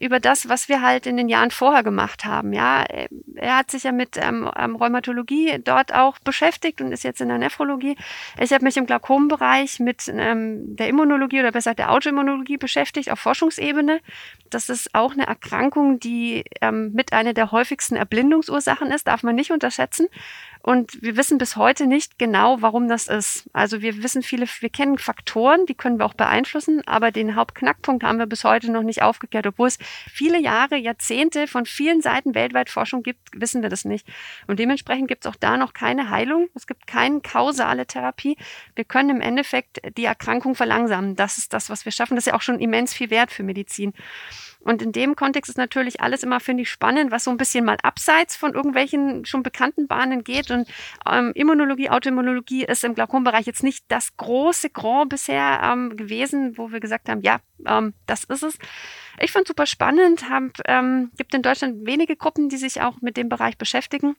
über das, was wir halt in den Jahren vorher gemacht haben. Ja, er hat sich ja mit ähm, Rheumatologie dort auch beschäftigt und ist jetzt in der Nephrologie. Ich habe mich im Glaukombereich mit ähm, der Immunologie oder besser der Autoimmunologie beschäftigt auf Forschungsebene. Das ist auch eine Erkrankung, die ähm, mit einer der häufigsten Erblindungsursachen ist, darf man nicht unterschätzen. Und wir wissen bis heute nicht genau, warum das ist. Also wir wissen viele, wir kennen Faktoren, die können wir auch beeinflussen, aber den Hauptknackpunkt haben wir bis heute noch nicht aufgeklärt. Obwohl es viele Jahre, Jahrzehnte von vielen Seiten weltweit Forschung gibt, wissen wir das nicht. Und dementsprechend gibt es auch da noch keine Heilung. Es gibt keine kausale Therapie. Wir können im Endeffekt die Erkrankung verlangsamen. Das ist das, was wir schaffen. Das ist ja auch schon immens viel wert für Medizin. Und in dem Kontext ist natürlich alles immer, finde ich, spannend, was so ein bisschen mal abseits von irgendwelchen schon bekannten Bahnen geht. Und ähm, Immunologie, Autoimmunologie ist im Glaukombereich jetzt nicht das große Grand bisher ähm, gewesen, wo wir gesagt haben, ja, ähm, das ist es. Ich fand super spannend, hab, ähm, gibt in Deutschland wenige Gruppen, die sich auch mit dem Bereich beschäftigen.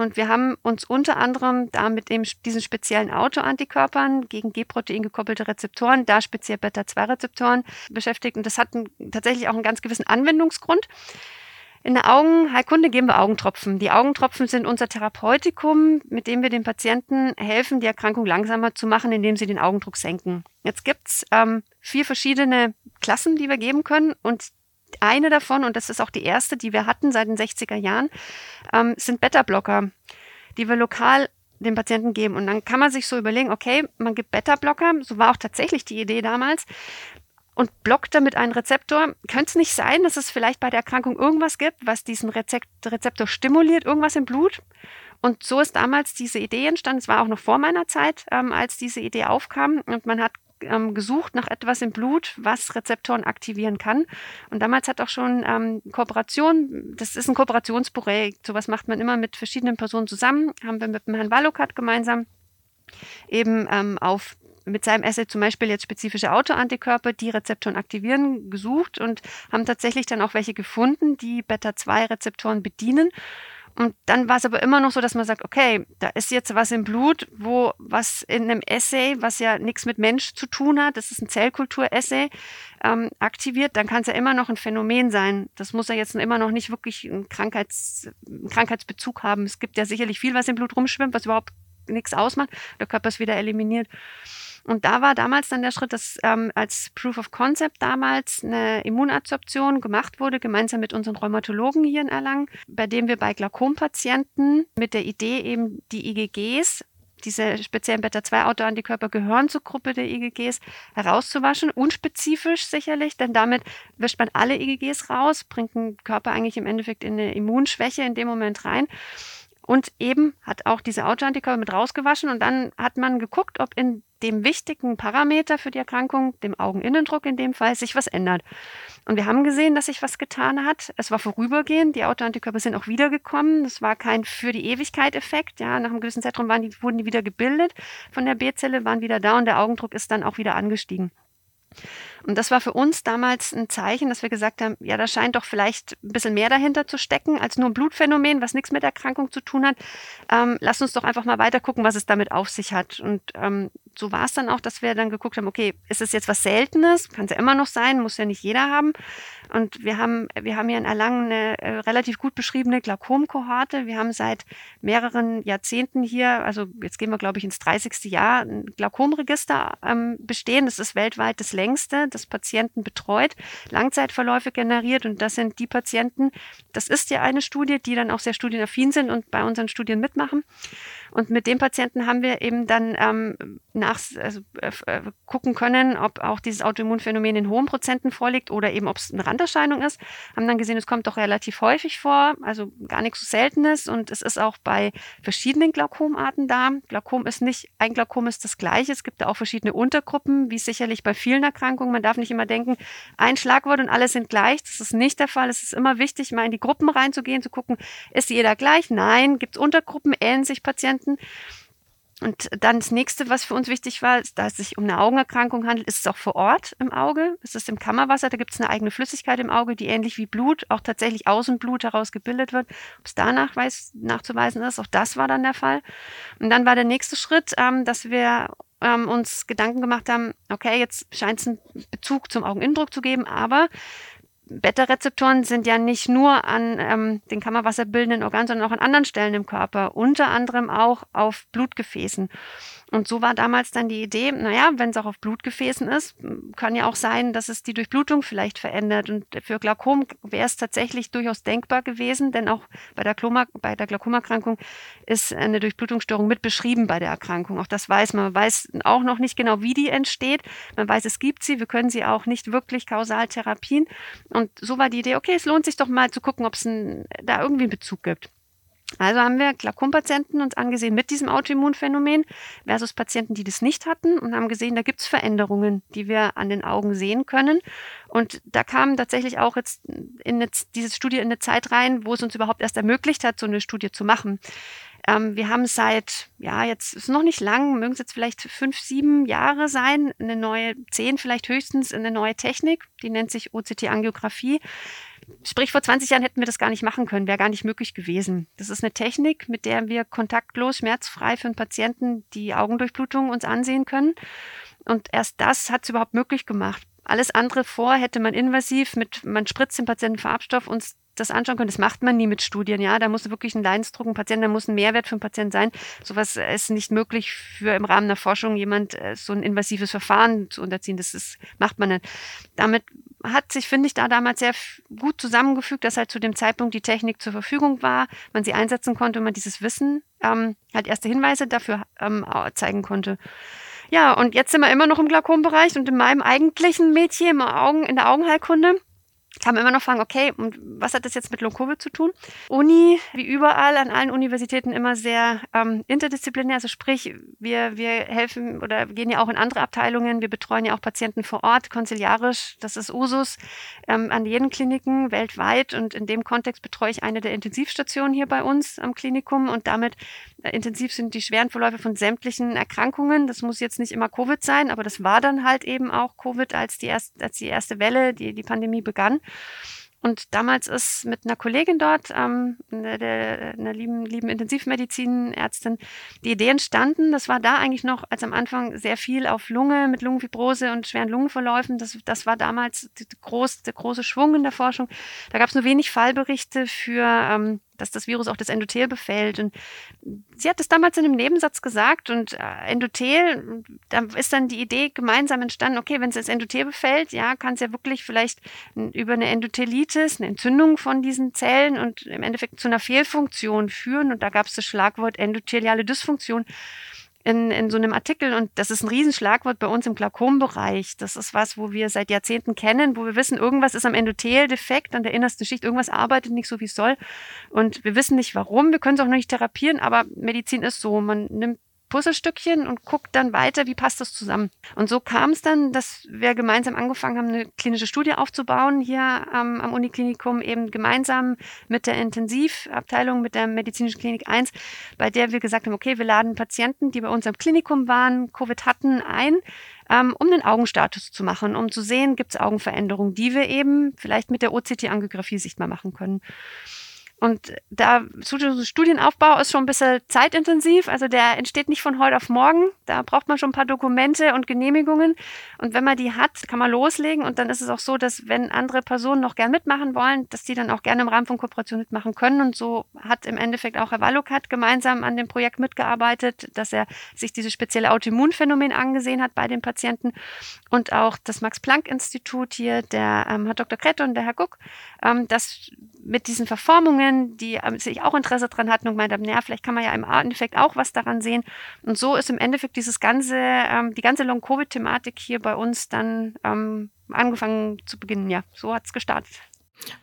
Und wir haben uns unter anderem da mit dem, diesen speziellen Autoantikörpern gegen G-Protein gekoppelte Rezeptoren, da speziell Beta-2-Rezeptoren beschäftigt. Und das hat einen, tatsächlich auch einen ganz gewissen Anwendungsgrund. In der Augenheilkunde geben wir Augentropfen. Die Augentropfen sind unser Therapeutikum, mit dem wir den Patienten helfen, die Erkrankung langsamer zu machen, indem sie den Augendruck senken. Jetzt gibt's ähm, vier verschiedene Klassen, die wir geben können. Und eine davon, und das ist auch die erste, die wir hatten seit den 60er Jahren, ähm, sind Beta-Blocker, die wir lokal den Patienten geben. Und dann kann man sich so überlegen, okay, man gibt Beta-Blocker, so war auch tatsächlich die Idee damals, und blockt damit einen Rezeptor. Könnte es nicht sein, dass es vielleicht bei der Erkrankung irgendwas gibt, was diesen Rezeptor stimuliert, irgendwas im Blut? Und so ist damals diese Idee entstanden. Es war auch noch vor meiner Zeit, ähm, als diese Idee aufkam. Und man hat ähm, gesucht nach etwas im Blut, was Rezeptoren aktivieren kann. Und damals hat auch schon ähm, Kooperation, das ist ein Kooperationsprojekt, sowas macht man immer mit verschiedenen Personen zusammen, haben wir mit dem Herrn Wallokat gemeinsam eben ähm, auf mit seinem Essay zum Beispiel jetzt spezifische Autoantikörper, die Rezeptoren aktivieren, gesucht und haben tatsächlich dann auch welche gefunden, die Beta-2-Rezeptoren bedienen. Und dann war es aber immer noch so, dass man sagt, okay, da ist jetzt was im Blut, wo was in einem Essay, was ja nichts mit Mensch zu tun hat, das ist ein Zellkultur-Essay, ähm, aktiviert, dann kann es ja immer noch ein Phänomen sein. Das muss ja jetzt immer noch nicht wirklich einen, Krankheits, einen Krankheitsbezug haben. Es gibt ja sicherlich viel, was im Blut rumschwimmt, was überhaupt nichts ausmacht. Der Körper ist wieder eliminiert. Und da war damals dann der Schritt, dass ähm, als Proof of Concept damals eine Immunadsorption gemacht wurde, gemeinsam mit unseren Rheumatologen hier in Erlangen, bei dem wir bei Glaukompatienten mit der Idee eben die IgGs diese speziellen Beta-2-Autoantikörper gehören zur Gruppe der IgGs, herauszuwaschen. Unspezifisch sicherlich, denn damit wischt man alle IgGs raus, bringt den Körper eigentlich im Endeffekt in eine Immunschwäche in dem Moment rein und eben hat auch diese Autoantikörper mit rausgewaschen und dann hat man geguckt, ob in dem wichtigen Parameter für die Erkrankung, dem Augeninnendruck in dem Fall, sich was ändert. Und wir haben gesehen, dass sich was getan hat. Es war vorübergehend. Die Autoantikörper sind auch wiedergekommen. Das war kein für die Ewigkeit Effekt. Ja, nach einem gewissen Zeitraum waren die, wurden die wieder gebildet von der B-Zelle, waren wieder da und der Augendruck ist dann auch wieder angestiegen. Und das war für uns damals ein Zeichen, dass wir gesagt haben, ja, da scheint doch vielleicht ein bisschen mehr dahinter zu stecken als nur ein Blutphänomen, was nichts mit Erkrankung zu tun hat. Ähm, lass uns doch einfach mal weiter gucken, was es damit auf sich hat. Und ähm, so war es dann auch, dass wir dann geguckt haben, okay, ist es jetzt was Seltenes? Kann es ja immer noch sein, muss ja nicht jeder haben. Und wir haben, wir haben hier in Erlangen eine äh, relativ gut beschriebene Glaukomkohorte. Wir haben seit mehreren Jahrzehnten hier, also jetzt gehen wir, glaube ich, ins 30. Jahr, ein Glaukomregister ähm, bestehen. Das ist weltweit das längste, das Patienten betreut, Langzeitverläufe generiert. Und das sind die Patienten, das ist ja eine Studie, die dann auch sehr studienaffin sind und bei unseren Studien mitmachen. Und mit dem Patienten haben wir eben dann ähm, nach, also, äh, äh, gucken können, ob auch dieses Autoimmunphänomen in hohen Prozenten vorliegt oder eben ob es eine Randerscheinung ist. Haben dann gesehen, es kommt doch relativ häufig vor, also gar nichts so Seltenes. Und es ist auch bei verschiedenen Glaukomarten da. Glaukom ist nicht, ein Glaukom ist das gleiche. Es gibt da auch verschiedene Untergruppen, wie sicherlich bei vielen Erkrankungen. Man darf nicht immer denken, ein Schlagwort und alle sind gleich. Das ist nicht der Fall. Es ist immer wichtig, mal in die Gruppen reinzugehen, zu gucken, ist jeder gleich? Nein. Gibt es Untergruppen? Ähneln sich Patienten? Patienten. Und dann das nächste, was für uns wichtig war, ist, da es sich um eine Augenerkrankung handelt, ist es auch vor Ort im Auge. Es ist im Kammerwasser, da gibt es eine eigene Flüssigkeit im Auge, die ähnlich wie Blut auch tatsächlich aus dem Blut heraus gebildet wird. Ob es da nachweis, nachzuweisen ist, auch das war dann der Fall. Und dann war der nächste Schritt, ähm, dass wir ähm, uns Gedanken gemacht haben, okay, jetzt scheint es einen Bezug zum Augeninnendruck zu geben, aber Beta-Rezeptoren sind ja nicht nur an ähm, den kammerwasserbildenden Organen, sondern auch an anderen Stellen im Körper, unter anderem auch auf Blutgefäßen. Und so war damals dann die Idee, naja, wenn es auch auf Blutgefäßen ist, kann ja auch sein, dass es die Durchblutung vielleicht verändert. Und für Glaukom wäre es tatsächlich durchaus denkbar gewesen, denn auch bei der, der Glaukomerkrankung ist eine Durchblutungsstörung mit beschrieben bei der Erkrankung. Auch das weiß man. Man weiß auch noch nicht genau, wie die entsteht. Man weiß, es gibt sie. Wir können sie auch nicht wirklich kausal therapien. Und so war die Idee, okay, es lohnt sich doch mal zu gucken, ob es da irgendwie einen Bezug gibt. Also haben wir Glaukompatienten uns angesehen mit diesem Autoimmunphänomen versus Patienten, die das nicht hatten und haben gesehen, da gibt es Veränderungen, die wir an den Augen sehen können. Und da kam tatsächlich auch jetzt in eine, diese Studie in eine Zeit rein, wo es uns überhaupt erst ermöglicht hat, so eine Studie zu machen. Ähm, wir haben seit, ja, jetzt ist noch nicht lang, mögen es jetzt vielleicht fünf, sieben Jahre sein, eine neue, zehn vielleicht höchstens, eine neue Technik, die nennt sich OCT-Angiografie. Sprich, vor 20 Jahren hätten wir das gar nicht machen können, wäre gar nicht möglich gewesen. Das ist eine Technik, mit der wir kontaktlos, schmerzfrei für einen Patienten die Augendurchblutung uns ansehen können. Und erst das hat es überhaupt möglich gemacht. Alles andere vor hätte man invasiv mit, man spritzt dem Patienten Farbstoff uns das anschauen können. Das macht man nie mit Studien, ja. Da muss wirklich ein Leidensdruck ein Patient, da muss ein Mehrwert für den Patienten sein. Sowas ist nicht möglich für im Rahmen der Forschung jemand äh, so ein invasives Verfahren zu unterziehen. Das ist, macht man nicht. Damit hat sich, finde ich, da damals sehr gut zusammengefügt, dass halt zu dem Zeitpunkt die Technik zur Verfügung war, man sie einsetzen konnte und man dieses Wissen ähm, halt erste Hinweise dafür ähm, zeigen konnte. Ja, und jetzt sind wir immer noch im Glaukombereich und in meinem eigentlichen Mädchen im Augen, in der Augenheilkunde kann man immer noch fragen, okay, und was hat das jetzt mit Long-Covid zu tun? Uni, wie überall an allen Universitäten immer sehr ähm, interdisziplinär, also sprich, wir, wir helfen oder gehen ja auch in andere Abteilungen, wir betreuen ja auch Patienten vor Ort, konziliarisch, das ist Usus, ähm, an jeden Kliniken weltweit. Und in dem Kontext betreue ich eine der Intensivstationen hier bei uns am Klinikum. Und damit intensiv sind die schweren Verläufe von sämtlichen Erkrankungen. Das muss jetzt nicht immer Covid sein, aber das war dann halt eben auch Covid, als die, erst, als die erste Welle, die, die Pandemie begann. Und damals ist mit einer Kollegin dort, ähm, der, der, einer lieben, lieben Intensivmedizinärztin, die Idee entstanden. Das war da eigentlich noch, als am Anfang sehr viel auf Lunge mit Lungenfibrose und schweren Lungenverläufen. Das, das war damals die, groß, der große Schwung in der Forschung. Da gab es nur wenig Fallberichte für ähm, dass das Virus auch das Endothel befällt. Und sie hat es damals in einem Nebensatz gesagt und äh, Endothel, da ist dann die Idee gemeinsam entstanden, okay, wenn es das Endothel befällt, ja, kann es ja wirklich vielleicht über eine Endothelitis, eine Entzündung von diesen Zellen und im Endeffekt zu einer Fehlfunktion führen. Und da gab es das Schlagwort endotheliale Dysfunktion in, in so einem Artikel und das ist ein Riesenschlagwort bei uns im Glaukombereich. Das ist was, wo wir seit Jahrzehnten kennen, wo wir wissen, irgendwas ist am Endothel defekt, an der innersten Schicht, irgendwas arbeitet nicht so, wie es soll. Und wir wissen nicht warum, wir können es auch noch nicht therapieren, aber Medizin ist so. Man nimmt Puzzlestückchen und guckt dann weiter, wie passt das zusammen. Und so kam es dann, dass wir gemeinsam angefangen haben, eine klinische Studie aufzubauen hier ähm, am Uniklinikum, eben gemeinsam mit der Intensivabteilung, mit der medizinischen Klinik 1, bei der wir gesagt haben, okay, wir laden Patienten, die bei uns am Klinikum waren, Covid hatten, ein, ähm, um den Augenstatus zu machen, um zu sehen, gibt es Augenveränderungen, die wir eben vielleicht mit der OCT-Angiografie sichtbar machen können. Und da Studienaufbau ist schon ein bisschen zeitintensiv, also der entsteht nicht von heute auf morgen. Da braucht man schon ein paar Dokumente und Genehmigungen. Und wenn man die hat, kann man loslegen. Und dann ist es auch so, dass wenn andere Personen noch gern mitmachen wollen, dass die dann auch gerne im Rahmen von Kooperation mitmachen können. Und so hat im Endeffekt auch Herr Wallukat gemeinsam an dem Projekt mitgearbeitet, dass er sich dieses spezielle Autoimmunphänomen angesehen hat bei den Patienten. Und auch das Max-Planck-Institut hier, der ähm, Herr Dr. Kretto und der Herr Guck, ähm, das mit diesen Verformungen, die ähm, sich auch Interesse dran hatten und gemeint haben, naja, vielleicht kann man ja im Endeffekt auch was daran sehen. Und so ist im Endeffekt dieses ganze, ähm, die ganze Long-Covid-Thematik hier bei uns dann ähm, angefangen zu beginnen. Ja, so hat es gestartet.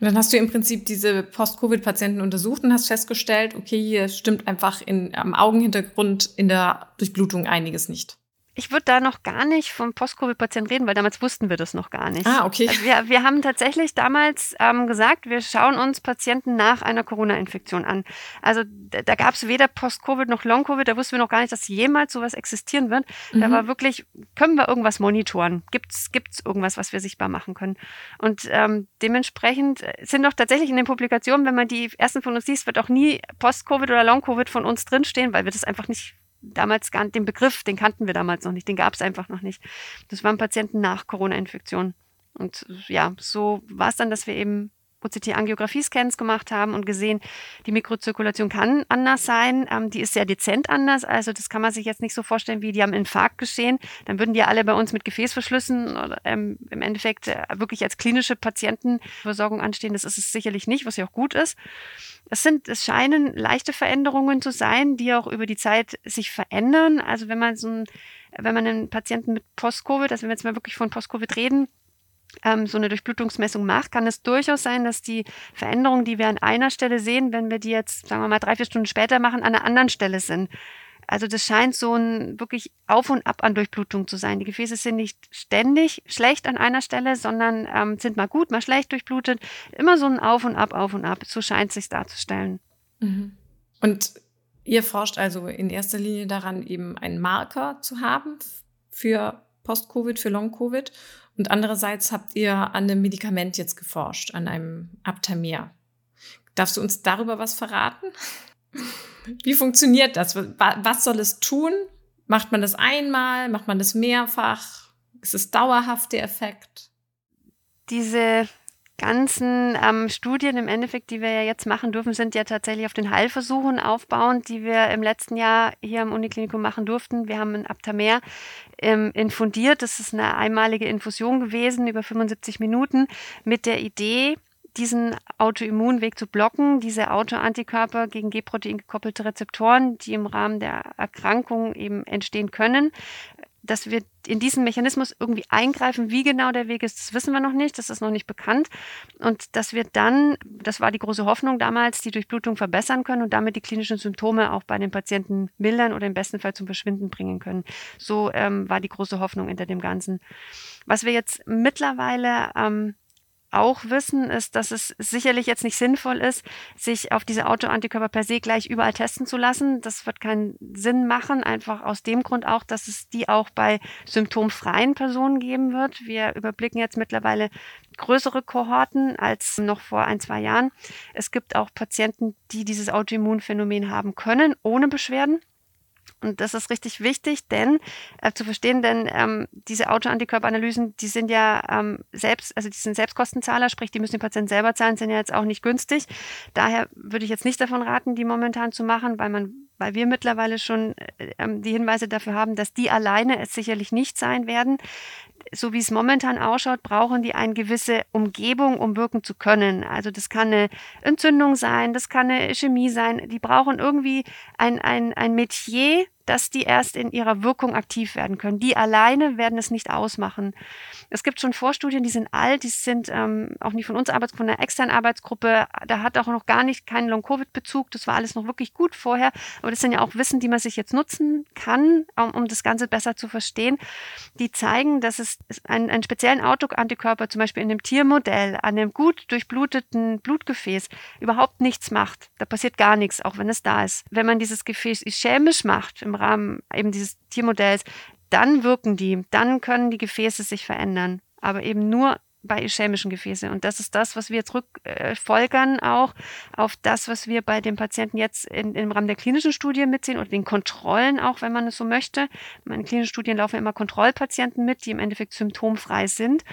Und dann hast du im Prinzip diese Post-Covid-Patienten untersucht und hast festgestellt, okay, hier stimmt einfach in, am Augenhintergrund in der Durchblutung einiges nicht ich würde da noch gar nicht vom Post-Covid-Patienten reden, weil damals wussten wir das noch gar nicht. Ah, okay. Also wir, wir haben tatsächlich damals ähm, gesagt, wir schauen uns Patienten nach einer Corona-Infektion an. Also da, da gab es weder Post-Covid noch Long-Covid, da wussten wir noch gar nicht, dass jemals sowas existieren wird. Mhm. Da war wirklich, können wir irgendwas monitoren? Gibt es irgendwas, was wir sichtbar machen können? Und ähm, dementsprechend sind doch tatsächlich in den Publikationen, wenn man die ersten von uns liest, wird auch nie Post-Covid oder Long-Covid von uns drinstehen, weil wir das einfach nicht damals gar den Begriff, den kannten wir damals noch nicht, den gab es einfach noch nicht. Das waren Patienten nach Corona-Infektion. Und ja, so war es dann, dass wir eben OCT-Angiografie-Scans gemacht haben und gesehen, die Mikrozirkulation kann anders sein. Ähm, die ist sehr dezent anders. Also das kann man sich jetzt nicht so vorstellen, wie die am Infarkt geschehen. Dann würden die alle bei uns mit Gefäßverschlüssen oder ähm, im Endeffekt äh, wirklich als klinische Patientenversorgung anstehen. Das ist es sicherlich nicht, was ja auch gut ist. Es sind, es scheinen leichte Veränderungen zu sein, die auch über die Zeit sich verändern. Also wenn man so ein, wenn man einen Patienten mit Post-Covid, also wenn wir jetzt mal wirklich von Post-Covid reden, so eine Durchblutungsmessung macht, kann es durchaus sein, dass die Veränderungen, die wir an einer Stelle sehen, wenn wir die jetzt, sagen wir mal, drei, vier Stunden später machen, an einer anderen Stelle sind. Also das scheint so ein wirklich Auf und Ab an Durchblutung zu sein. Die Gefäße sind nicht ständig schlecht an einer Stelle, sondern ähm, sind mal gut, mal schlecht durchblutet. Immer so ein Auf und Ab, Auf und Ab. So scheint es sich darzustellen. Mhm. Und ihr forscht also in erster Linie daran, eben einen Marker zu haben für Post-Covid, für Long-Covid. Und andererseits habt ihr an einem Medikament jetzt geforscht, an einem Aptamer. Darfst du uns darüber was verraten? [laughs] Wie funktioniert das? Was soll es tun? Macht man das einmal? Macht man das mehrfach? Ist es dauerhaft der Effekt? Diese ganzen ähm, Studien im Endeffekt, die wir ja jetzt machen dürfen, sind ja tatsächlich auf den Heilversuchen aufbauend, die wir im letzten Jahr hier am Uniklinikum machen durften. Wir haben ein Aptamer ähm, infundiert. Das ist eine einmalige Infusion gewesen über 75 Minuten mit der Idee, diesen Autoimmunweg zu blocken, diese Autoantikörper gegen G-Protein gekoppelte Rezeptoren, die im Rahmen der Erkrankung eben entstehen können, dass wir in diesen Mechanismus irgendwie eingreifen. Wie genau der Weg ist, das wissen wir noch nicht, das ist noch nicht bekannt. Und dass wir dann, das war die große Hoffnung damals, die Durchblutung verbessern können und damit die klinischen Symptome auch bei den Patienten mildern oder im besten Fall zum Verschwinden bringen können. So ähm, war die große Hoffnung hinter dem Ganzen. Was wir jetzt mittlerweile ähm, auch wissen, ist, dass es sicherlich jetzt nicht sinnvoll ist, sich auf diese Autoantikörper per se gleich überall testen zu lassen. Das wird keinen Sinn machen, einfach aus dem Grund auch, dass es die auch bei symptomfreien Personen geben wird. Wir überblicken jetzt mittlerweile größere Kohorten als noch vor ein, zwei Jahren. Es gibt auch Patienten, die dieses Autoimmunphänomen haben können, ohne Beschwerden. Und das ist richtig wichtig, denn äh, zu verstehen, denn ähm, diese Autoantikörperanalysen, die sind ja ähm, selbst, also die sind Selbstkostenzahler, sprich, die müssen die Patienten selber zahlen, sind ja jetzt auch nicht günstig. Daher würde ich jetzt nicht davon raten, die momentan zu machen, weil man, weil wir mittlerweile schon äh, ähm, die Hinweise dafür haben, dass die alleine es sicherlich nicht sein werden so wie es momentan ausschaut, brauchen die eine gewisse Umgebung, um wirken zu können. Also das kann eine Entzündung sein, das kann eine Chemie sein. Die brauchen irgendwie ein, ein, ein Metier, dass die erst in ihrer Wirkung aktiv werden können. Die alleine werden es nicht ausmachen. Es gibt schon Vorstudien, die sind alt, die sind ähm, auch nicht von uns Arbeits von einer externen Arbeitsgruppe. Da hat auch noch gar nicht keinen Long-Covid-Bezug. Das war alles noch wirklich gut vorher. Aber das sind ja auch Wissen, die man sich jetzt nutzen kann, um, um das Ganze besser zu verstehen. Die zeigen, dass es einen, einen speziellen Autoantikörper zum Beispiel in dem Tiermodell an einem gut durchbluteten Blutgefäß überhaupt nichts macht. Da passiert gar nichts, auch wenn es da ist. Wenn man dieses Gefäß ischämisch macht, im Rahmen eben dieses Tiermodells, dann wirken die, dann können die Gefäße sich verändern, aber eben nur bei ischämischen Gefäßen. Und das ist das, was wir jetzt rückfolgern auch auf das, was wir bei den Patienten jetzt in, im Rahmen der klinischen Studie mitsehen oder den Kontrollen auch, wenn man es so möchte. In klinischen Studien laufen immer Kontrollpatienten mit, die im Endeffekt symptomfrei sind.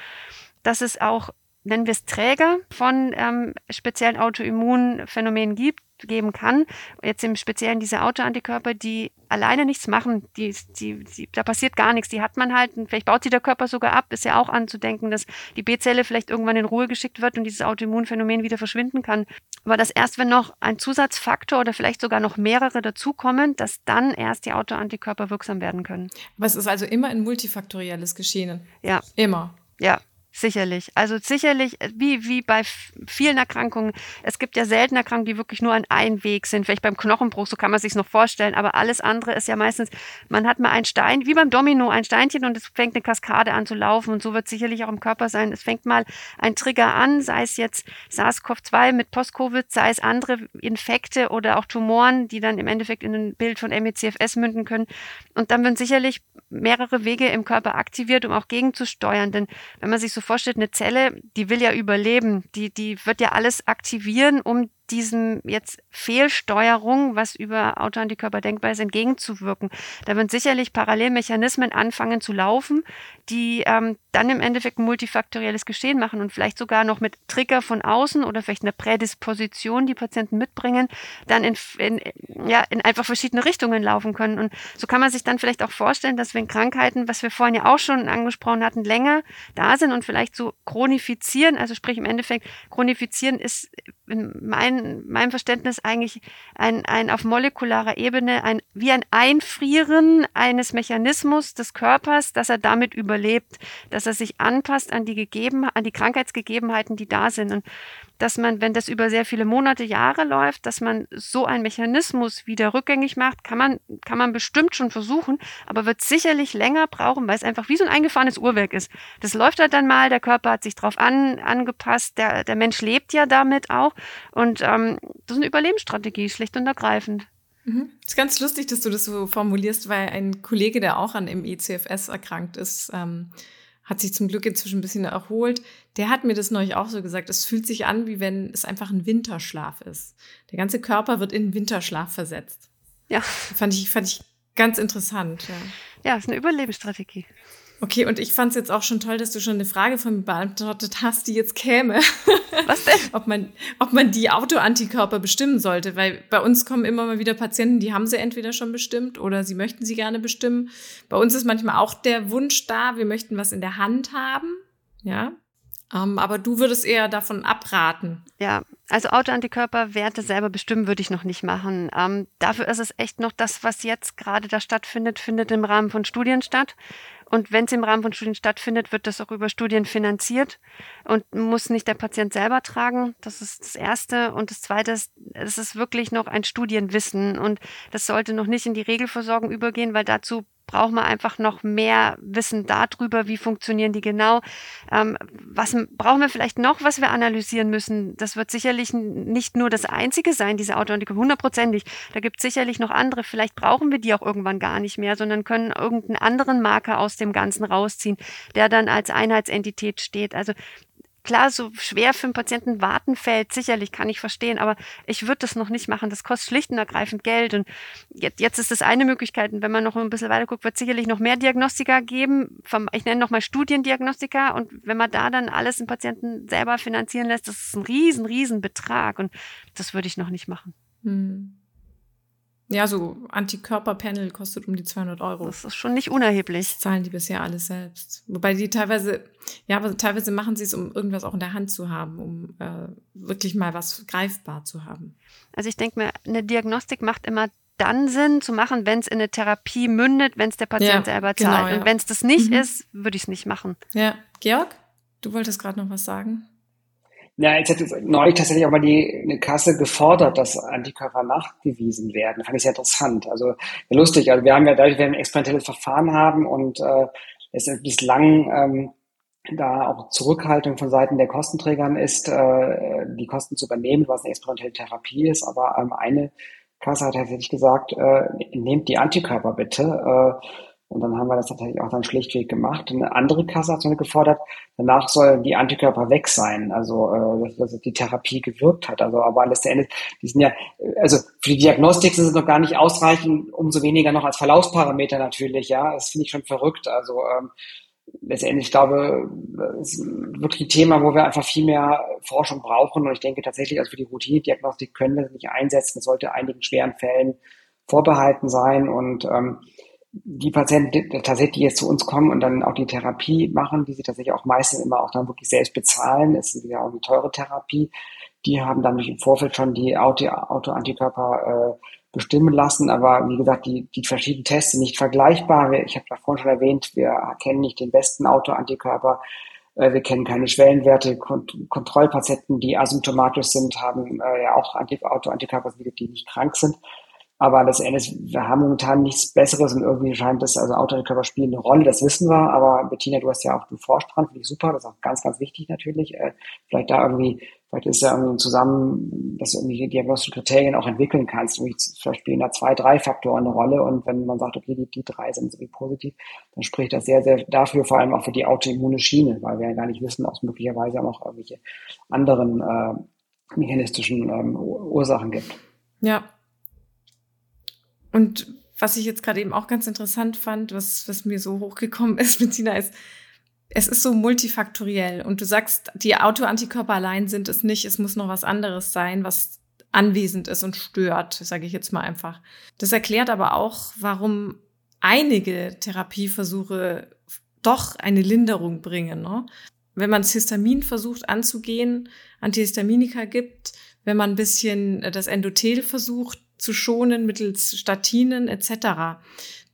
Dass es auch nennen wir es Träger von ähm, speziellen Autoimmunphänomenen gibt, geben kann. Jetzt im Speziellen diese Autoantikörper, die alleine nichts machen, die, die, die, da passiert gar nichts. Die hat man halt, und vielleicht baut sie der Körper sogar ab, ist ja auch anzudenken, dass die B-Zelle vielleicht irgendwann in Ruhe geschickt wird und dieses Autoimmunphänomen wieder verschwinden kann. Aber dass erst, wenn noch ein Zusatzfaktor oder vielleicht sogar noch mehrere dazukommen, dass dann erst die Autoantikörper wirksam werden können. Aber es ist also immer ein multifaktorielles Geschehen. Ja. Immer. Ja, Sicherlich. Also sicherlich, äh, wie, wie bei vielen Erkrankungen, es gibt ja selten Erkrankungen, die wirklich nur ein Einweg sind. Vielleicht beim Knochenbruch, so kann man sich noch vorstellen. Aber alles andere ist ja meistens, man hat mal ein Stein, wie beim Domino, ein Steinchen und es fängt eine Kaskade an zu laufen. Und so wird sicherlich auch im Körper sein. Es fängt mal ein Trigger an, sei es jetzt SARS-CoV-2 mit Post-Covid, sei es andere Infekte oder auch Tumoren, die dann im Endeffekt in ein Bild von MECFS münden können. Und dann werden sicherlich mehrere Wege im Körper aktiviert, um auch gegenzusteuern. Denn wenn man sich so vorstellt, eine Zelle, die will ja überleben, die, die wird ja alles aktivieren, um diesem jetzt Fehlsteuerung, was über Autoantikörper denkbar ist, entgegenzuwirken. Da werden sicherlich Parallelmechanismen anfangen zu laufen, die ähm, dann im Endeffekt multifaktorielles Geschehen machen und vielleicht sogar noch mit Trigger von außen oder vielleicht eine Prädisposition, die Patienten mitbringen, dann in, in, ja, in einfach verschiedene Richtungen laufen können. Und so kann man sich dann vielleicht auch vorstellen, dass wenn Krankheiten, was wir vorhin ja auch schon angesprochen hatten, länger da sind und vielleicht so chronifizieren, also sprich im Endeffekt chronifizieren ist in mein, meinem Verständnis eigentlich ein, ein auf molekularer Ebene ein, wie ein Einfrieren eines Mechanismus des Körpers, dass er damit überlebt, dass er sich anpasst an die Gegeben, an die Krankheitsgegebenheiten, die da sind. Und dass man, wenn das über sehr viele Monate, Jahre läuft, dass man so einen Mechanismus wieder rückgängig macht, kann man, kann man bestimmt schon versuchen, aber wird sicherlich länger brauchen, weil es einfach wie so ein eingefahrenes Uhrwerk ist. Das läuft halt dann mal, der Körper hat sich drauf an, angepasst, der, der Mensch lebt ja damit auch und ähm, das ist eine Überlebensstrategie, schlicht und ergreifend. Mhm. ist ganz lustig, dass du das so formulierst, weil ein Kollege, der auch an MECFS erkrankt ist, ähm, hat sich zum Glück inzwischen ein bisschen erholt. Der hat mir das neulich auch so gesagt. Es fühlt sich an, wie wenn es einfach ein Winterschlaf ist. Der ganze Körper wird in Winterschlaf versetzt. Ja. Fand ich, fand ich ganz interessant. Ja, ja ist eine Überlebensstrategie. Okay, und ich fand es jetzt auch schon toll, dass du schon eine Frage von mir beantwortet hast, die jetzt käme. [laughs] Was denn? ob, man, ob man die Autoantikörper bestimmen sollte, weil bei uns kommen immer mal wieder Patienten, die haben sie entweder schon bestimmt oder sie möchten sie gerne bestimmen. Bei uns ist manchmal auch der Wunsch da, wir möchten was in der Hand haben, ja. Ähm, aber du würdest eher davon abraten. Ja, Also Autoantikörperwerte selber bestimmen würde ich noch nicht machen. Ähm, dafür ist es echt noch das, was jetzt gerade da stattfindet, findet im Rahmen von Studien statt. Und wenn es im Rahmen von Studien stattfindet, wird das auch über Studien finanziert und muss nicht der Patient selber tragen. Das ist das Erste. Und das Zweite ist, es ist wirklich noch ein Studienwissen und das sollte noch nicht in die Regelversorgung übergehen, weil dazu braucht man einfach noch mehr Wissen darüber, wie funktionieren die genau. Ähm, was brauchen wir vielleicht noch, was wir analysieren müssen? Das wird sicherlich nicht nur das Einzige sein, diese Autoantikörper, hundertprozentig. Da gibt es sicherlich noch andere. Vielleicht brauchen wir die auch irgendwann gar nicht mehr, sondern können irgendeinen anderen Marker aus dem Ganzen rausziehen, der dann als Einheitsentität steht. Also klar, so schwer für einen Patienten warten fällt, sicherlich kann ich verstehen, aber ich würde das noch nicht machen. Das kostet schlicht und ergreifend Geld. Und jetzt, jetzt ist das eine Möglichkeit. Und wenn man noch ein bisschen weiter guckt, wird es sicherlich noch mehr Diagnostika geben. Ich nenne nochmal Studiendiagnostika. Und wenn man da dann alles im Patienten selber finanzieren lässt, das ist ein riesen, riesen Betrag. Und das würde ich noch nicht machen. Hm. Ja, so Antikörperpanel kostet um die 200 Euro. Das ist schon nicht unerheblich. Das zahlen die bisher alles selbst. Wobei die teilweise, ja, aber teilweise machen sie es, um irgendwas auch in der Hand zu haben, um äh, wirklich mal was greifbar zu haben. Also ich denke mir, eine Diagnostik macht immer dann Sinn zu machen, wenn es in eine Therapie mündet, wenn es der Patient ja, selber zahlt. Genau, ja. Und wenn es das nicht mhm. ist, würde ich es nicht machen. Ja, Georg, du wolltest gerade noch was sagen? Ja, jetzt hat jetzt neulich tatsächlich auch mal die eine Kasse gefordert, dass Antikörper nachgewiesen werden. Fand ich sehr interessant. Also lustig. Also wir haben ja dadurch, wir ein experimentelles Verfahren haben und äh, es bislang ähm, da auch Zurückhaltung von Seiten der Kostenträgern ist, äh, die Kosten zu übernehmen, was eine experimentelle Therapie ist. Aber ähm, eine Kasse hat tatsächlich gesagt, äh, nehmt die Antikörper bitte. Äh, und dann haben wir das tatsächlich auch dann schlichtweg gemacht. Eine andere Kasse hat so gefordert, danach sollen die Antikörper weg sein, also äh, dass, dass die Therapie gewirkt hat. Also aber letztendlich, die sind ja, also für die Diagnostik ist es noch gar nicht ausreichend, umso weniger noch als Verlaufsparameter natürlich, ja. Das finde ich schon verrückt. Also ähm, letztendlich, ich glaube, das ist wirklich ein Thema, wo wir einfach viel mehr Forschung brauchen. Und ich denke tatsächlich, also für die Routine-Diagnostik können wir das nicht einsetzen. Das sollte einigen schweren Fällen vorbehalten sein. Und ähm, die Patienten tatsächlich, die jetzt zu uns kommen und dann auch die Therapie machen, die sie tatsächlich auch meistens immer auch dann wirklich selbst bezahlen, ist wieder auch eine teure Therapie, die haben dann im Vorfeld schon die Autoantikörper äh, bestimmen lassen, aber wie gesagt, die, die verschiedenen Tests sind nicht vergleichbar. Ich habe da vorhin schon erwähnt, wir kennen nicht den besten Autoantikörper, äh, wir kennen keine Schwellenwerte. Kont Kontrollpatienten, die asymptomatisch sind, haben äh, ja auch Autoantikörper, die nicht krank sind. Aber letztendlich, wir haben momentan nichts Besseres und irgendwie scheint das, also Autorecover spielen eine Rolle, das wissen wir. Aber Bettina, du hast ja auch, du forscht dran, finde ich super, das ist auch ganz, ganz wichtig natürlich. Äh, vielleicht da irgendwie, vielleicht ist ja irgendwie zusammen, dass du irgendwie diagnostische Kriterien auch entwickeln kannst. Irgendwie vielleicht spielen da zwei, drei Faktoren eine Rolle. Und wenn man sagt, okay, die, die drei sind so wie positiv, dann spricht das sehr, sehr dafür, vor allem auch für die autoimmune Schiene, weil wir ja gar nicht wissen, ob es möglicherweise auch noch irgendwelche anderen äh, mechanistischen ähm, Ursachen gibt. Ja, und was ich jetzt gerade eben auch ganz interessant fand, was, was mir so hochgekommen [laughs] ist, Bettina, ist, es ist so multifaktoriell. Und du sagst, die Autoantikörper allein sind es nicht. Es muss noch was anderes sein, was anwesend ist und stört, sage ich jetzt mal einfach. Das erklärt aber auch, warum einige Therapieversuche doch eine Linderung bringen. Ne? Wenn man das Histamin versucht anzugehen, Antihistaminika gibt, wenn man ein bisschen das Endothel versucht zu schonen mittels Statinen etc.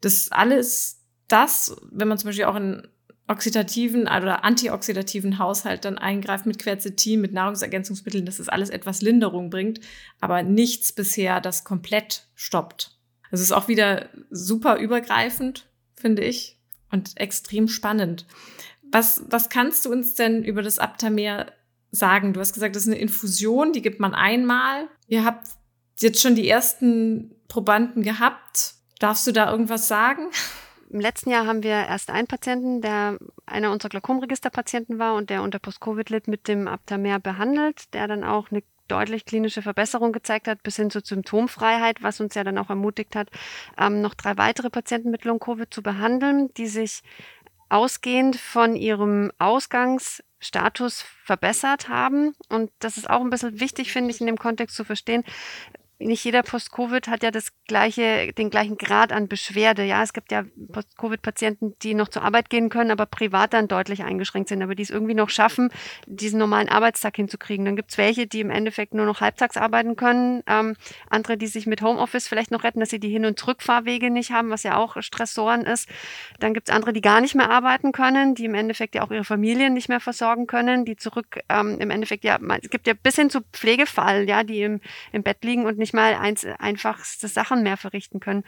Das alles das, wenn man zum Beispiel auch in oxidativen oder antioxidativen Haushalt dann eingreift mit Quercetin, mit Nahrungsergänzungsmitteln, dass das alles etwas Linderung bringt, aber nichts bisher das komplett stoppt. Es ist auch wieder super übergreifend, finde ich, und extrem spannend. Was, was kannst du uns denn über das Aptamer sagen? Du hast gesagt, das ist eine Infusion, die gibt man einmal. Ihr habt jetzt schon die ersten Probanden gehabt. Darfst du da irgendwas sagen? Im letzten Jahr haben wir erst einen Patienten, der einer unserer Glaukomregisterpatienten war und der unter Post-Covid litt, mit dem Aptamer behandelt, der dann auch eine deutlich klinische Verbesserung gezeigt hat, bis hin zur Symptomfreiheit, was uns ja dann auch ermutigt hat, ähm, noch drei weitere Patienten mit Long-Covid zu behandeln, die sich ausgehend von ihrem Ausgangsstatus verbessert haben. Und das ist auch ein bisschen wichtig, finde ich, in dem Kontext zu verstehen nicht jeder Post-Covid hat ja das gleiche, den gleichen Grad an Beschwerde. Ja, es gibt ja Post-Covid-Patienten, die noch zur Arbeit gehen können, aber privat dann deutlich eingeschränkt sind, aber die es irgendwie noch schaffen, diesen normalen Arbeitstag hinzukriegen. Dann gibt es welche, die im Endeffekt nur noch halbtags arbeiten können, ähm, andere, die sich mit Homeoffice vielleicht noch retten, dass sie die Hin- und Rückfahrwege nicht haben, was ja auch Stressoren ist. Dann gibt es andere, die gar nicht mehr arbeiten können, die im Endeffekt ja auch ihre Familien nicht mehr versorgen können, die zurück ähm, im Endeffekt ja, es gibt ja bis hin zu Pflegefall, ja, die im, im Bett liegen und nicht mal eins, einfachste Sachen mehr verrichten können.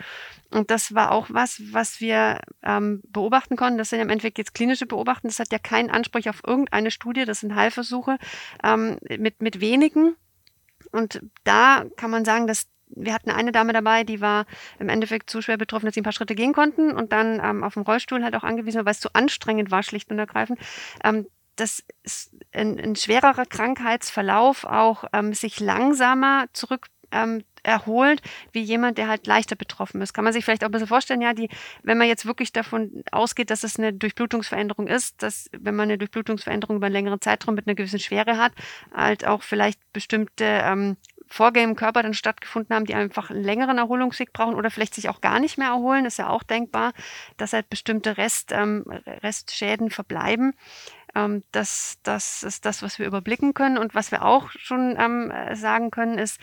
Und das war auch was, was wir ähm, beobachten konnten. Das sind im Endeffekt jetzt klinische Beobachten. Das hat ja keinen Anspruch auf irgendeine Studie. Das sind Heilversuche ähm, mit, mit wenigen. Und da kann man sagen, dass wir hatten eine Dame dabei, die war im Endeffekt zu schwer betroffen, dass sie ein paar Schritte gehen konnten und dann ähm, auf dem Rollstuhl halt auch angewiesen war, weil es zu anstrengend war, schlicht und ergreifend. Ähm, dass ein, ein schwererer Krankheitsverlauf auch ähm, sich langsamer zurück ähm, erholt, wie jemand, der halt leichter betroffen ist. Kann man sich vielleicht auch ein bisschen vorstellen, ja, die, wenn man jetzt wirklich davon ausgeht, dass es eine Durchblutungsveränderung ist, dass wenn man eine Durchblutungsveränderung über einen längeren Zeitraum mit einer gewissen Schwere hat, halt auch vielleicht bestimmte ähm, Vorgänge im Körper dann stattgefunden haben, die einfach einen längeren Erholungsweg brauchen oder vielleicht sich auch gar nicht mehr erholen, ist ja auch denkbar, dass halt bestimmte Rest, ähm, Restschäden verbleiben. Ähm, das, das ist das, was wir überblicken können. Und was wir auch schon ähm, sagen können, ist,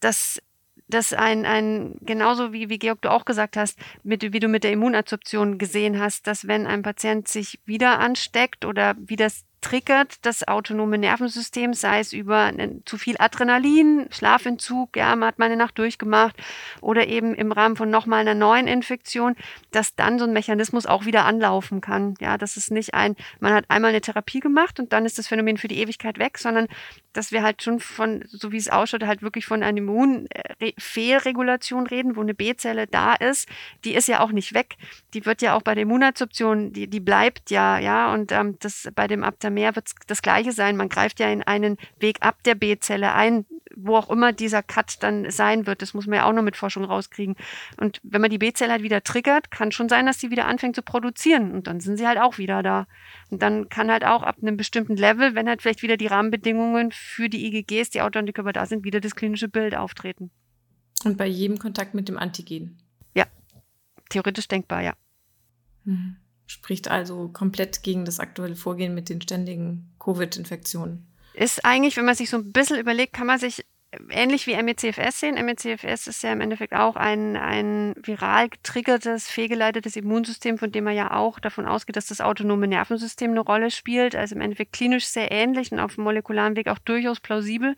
dass das ein, ein genauso wie, wie Georg du auch gesagt hast, mit, wie du mit der Immunadsorption gesehen hast, dass wenn ein Patient sich wieder ansteckt oder wie das triggert das autonome Nervensystem, sei es über zu viel Adrenalin, Schlafentzug, ja, man hat mal eine Nacht durchgemacht oder eben im Rahmen von nochmal einer neuen Infektion, dass dann so ein Mechanismus auch wieder anlaufen kann. Ja, das ist nicht ein, man hat einmal eine Therapie gemacht und dann ist das Phänomen für die Ewigkeit weg, sondern dass wir halt schon von, so wie es ausschaut, halt wirklich von einer Immunfehlregulation reden, wo eine B-Zelle da ist. Die ist ja auch nicht weg. Die wird ja auch bei der Immunadsorption, die, die bleibt ja, ja, und ähm, das bei dem Aptamer wird das Gleiche sein. Man greift ja in einen Weg ab der B-Zelle ein, wo auch immer dieser Cut dann sein wird. Das muss man ja auch noch mit Forschung rauskriegen. Und wenn man die B-Zelle halt wieder triggert, kann schon sein, dass sie wieder anfängt zu produzieren. Und dann sind sie halt auch wieder da. Und dann kann halt auch ab einem bestimmten Level, wenn halt vielleicht wieder die Rahmenbedingungen für die IgGs, die Autoantikörper da sind, wieder das klinische Bild auftreten. Und bei jedem Kontakt mit dem Antigen? Ja, theoretisch denkbar, ja. Mhm. Spricht also komplett gegen das aktuelle Vorgehen mit den ständigen Covid-Infektionen. Ist eigentlich, wenn man sich so ein bisschen überlegt, kann man sich ähnlich wie MECFS sehen. MECFS ist ja im Endeffekt auch ein, ein viral getriggertes, fehlgeleitetes Immunsystem, von dem man ja auch davon ausgeht, dass das autonome Nervensystem eine Rolle spielt. Also im Endeffekt klinisch sehr ähnlich und auf dem molekularen Weg auch durchaus plausibel.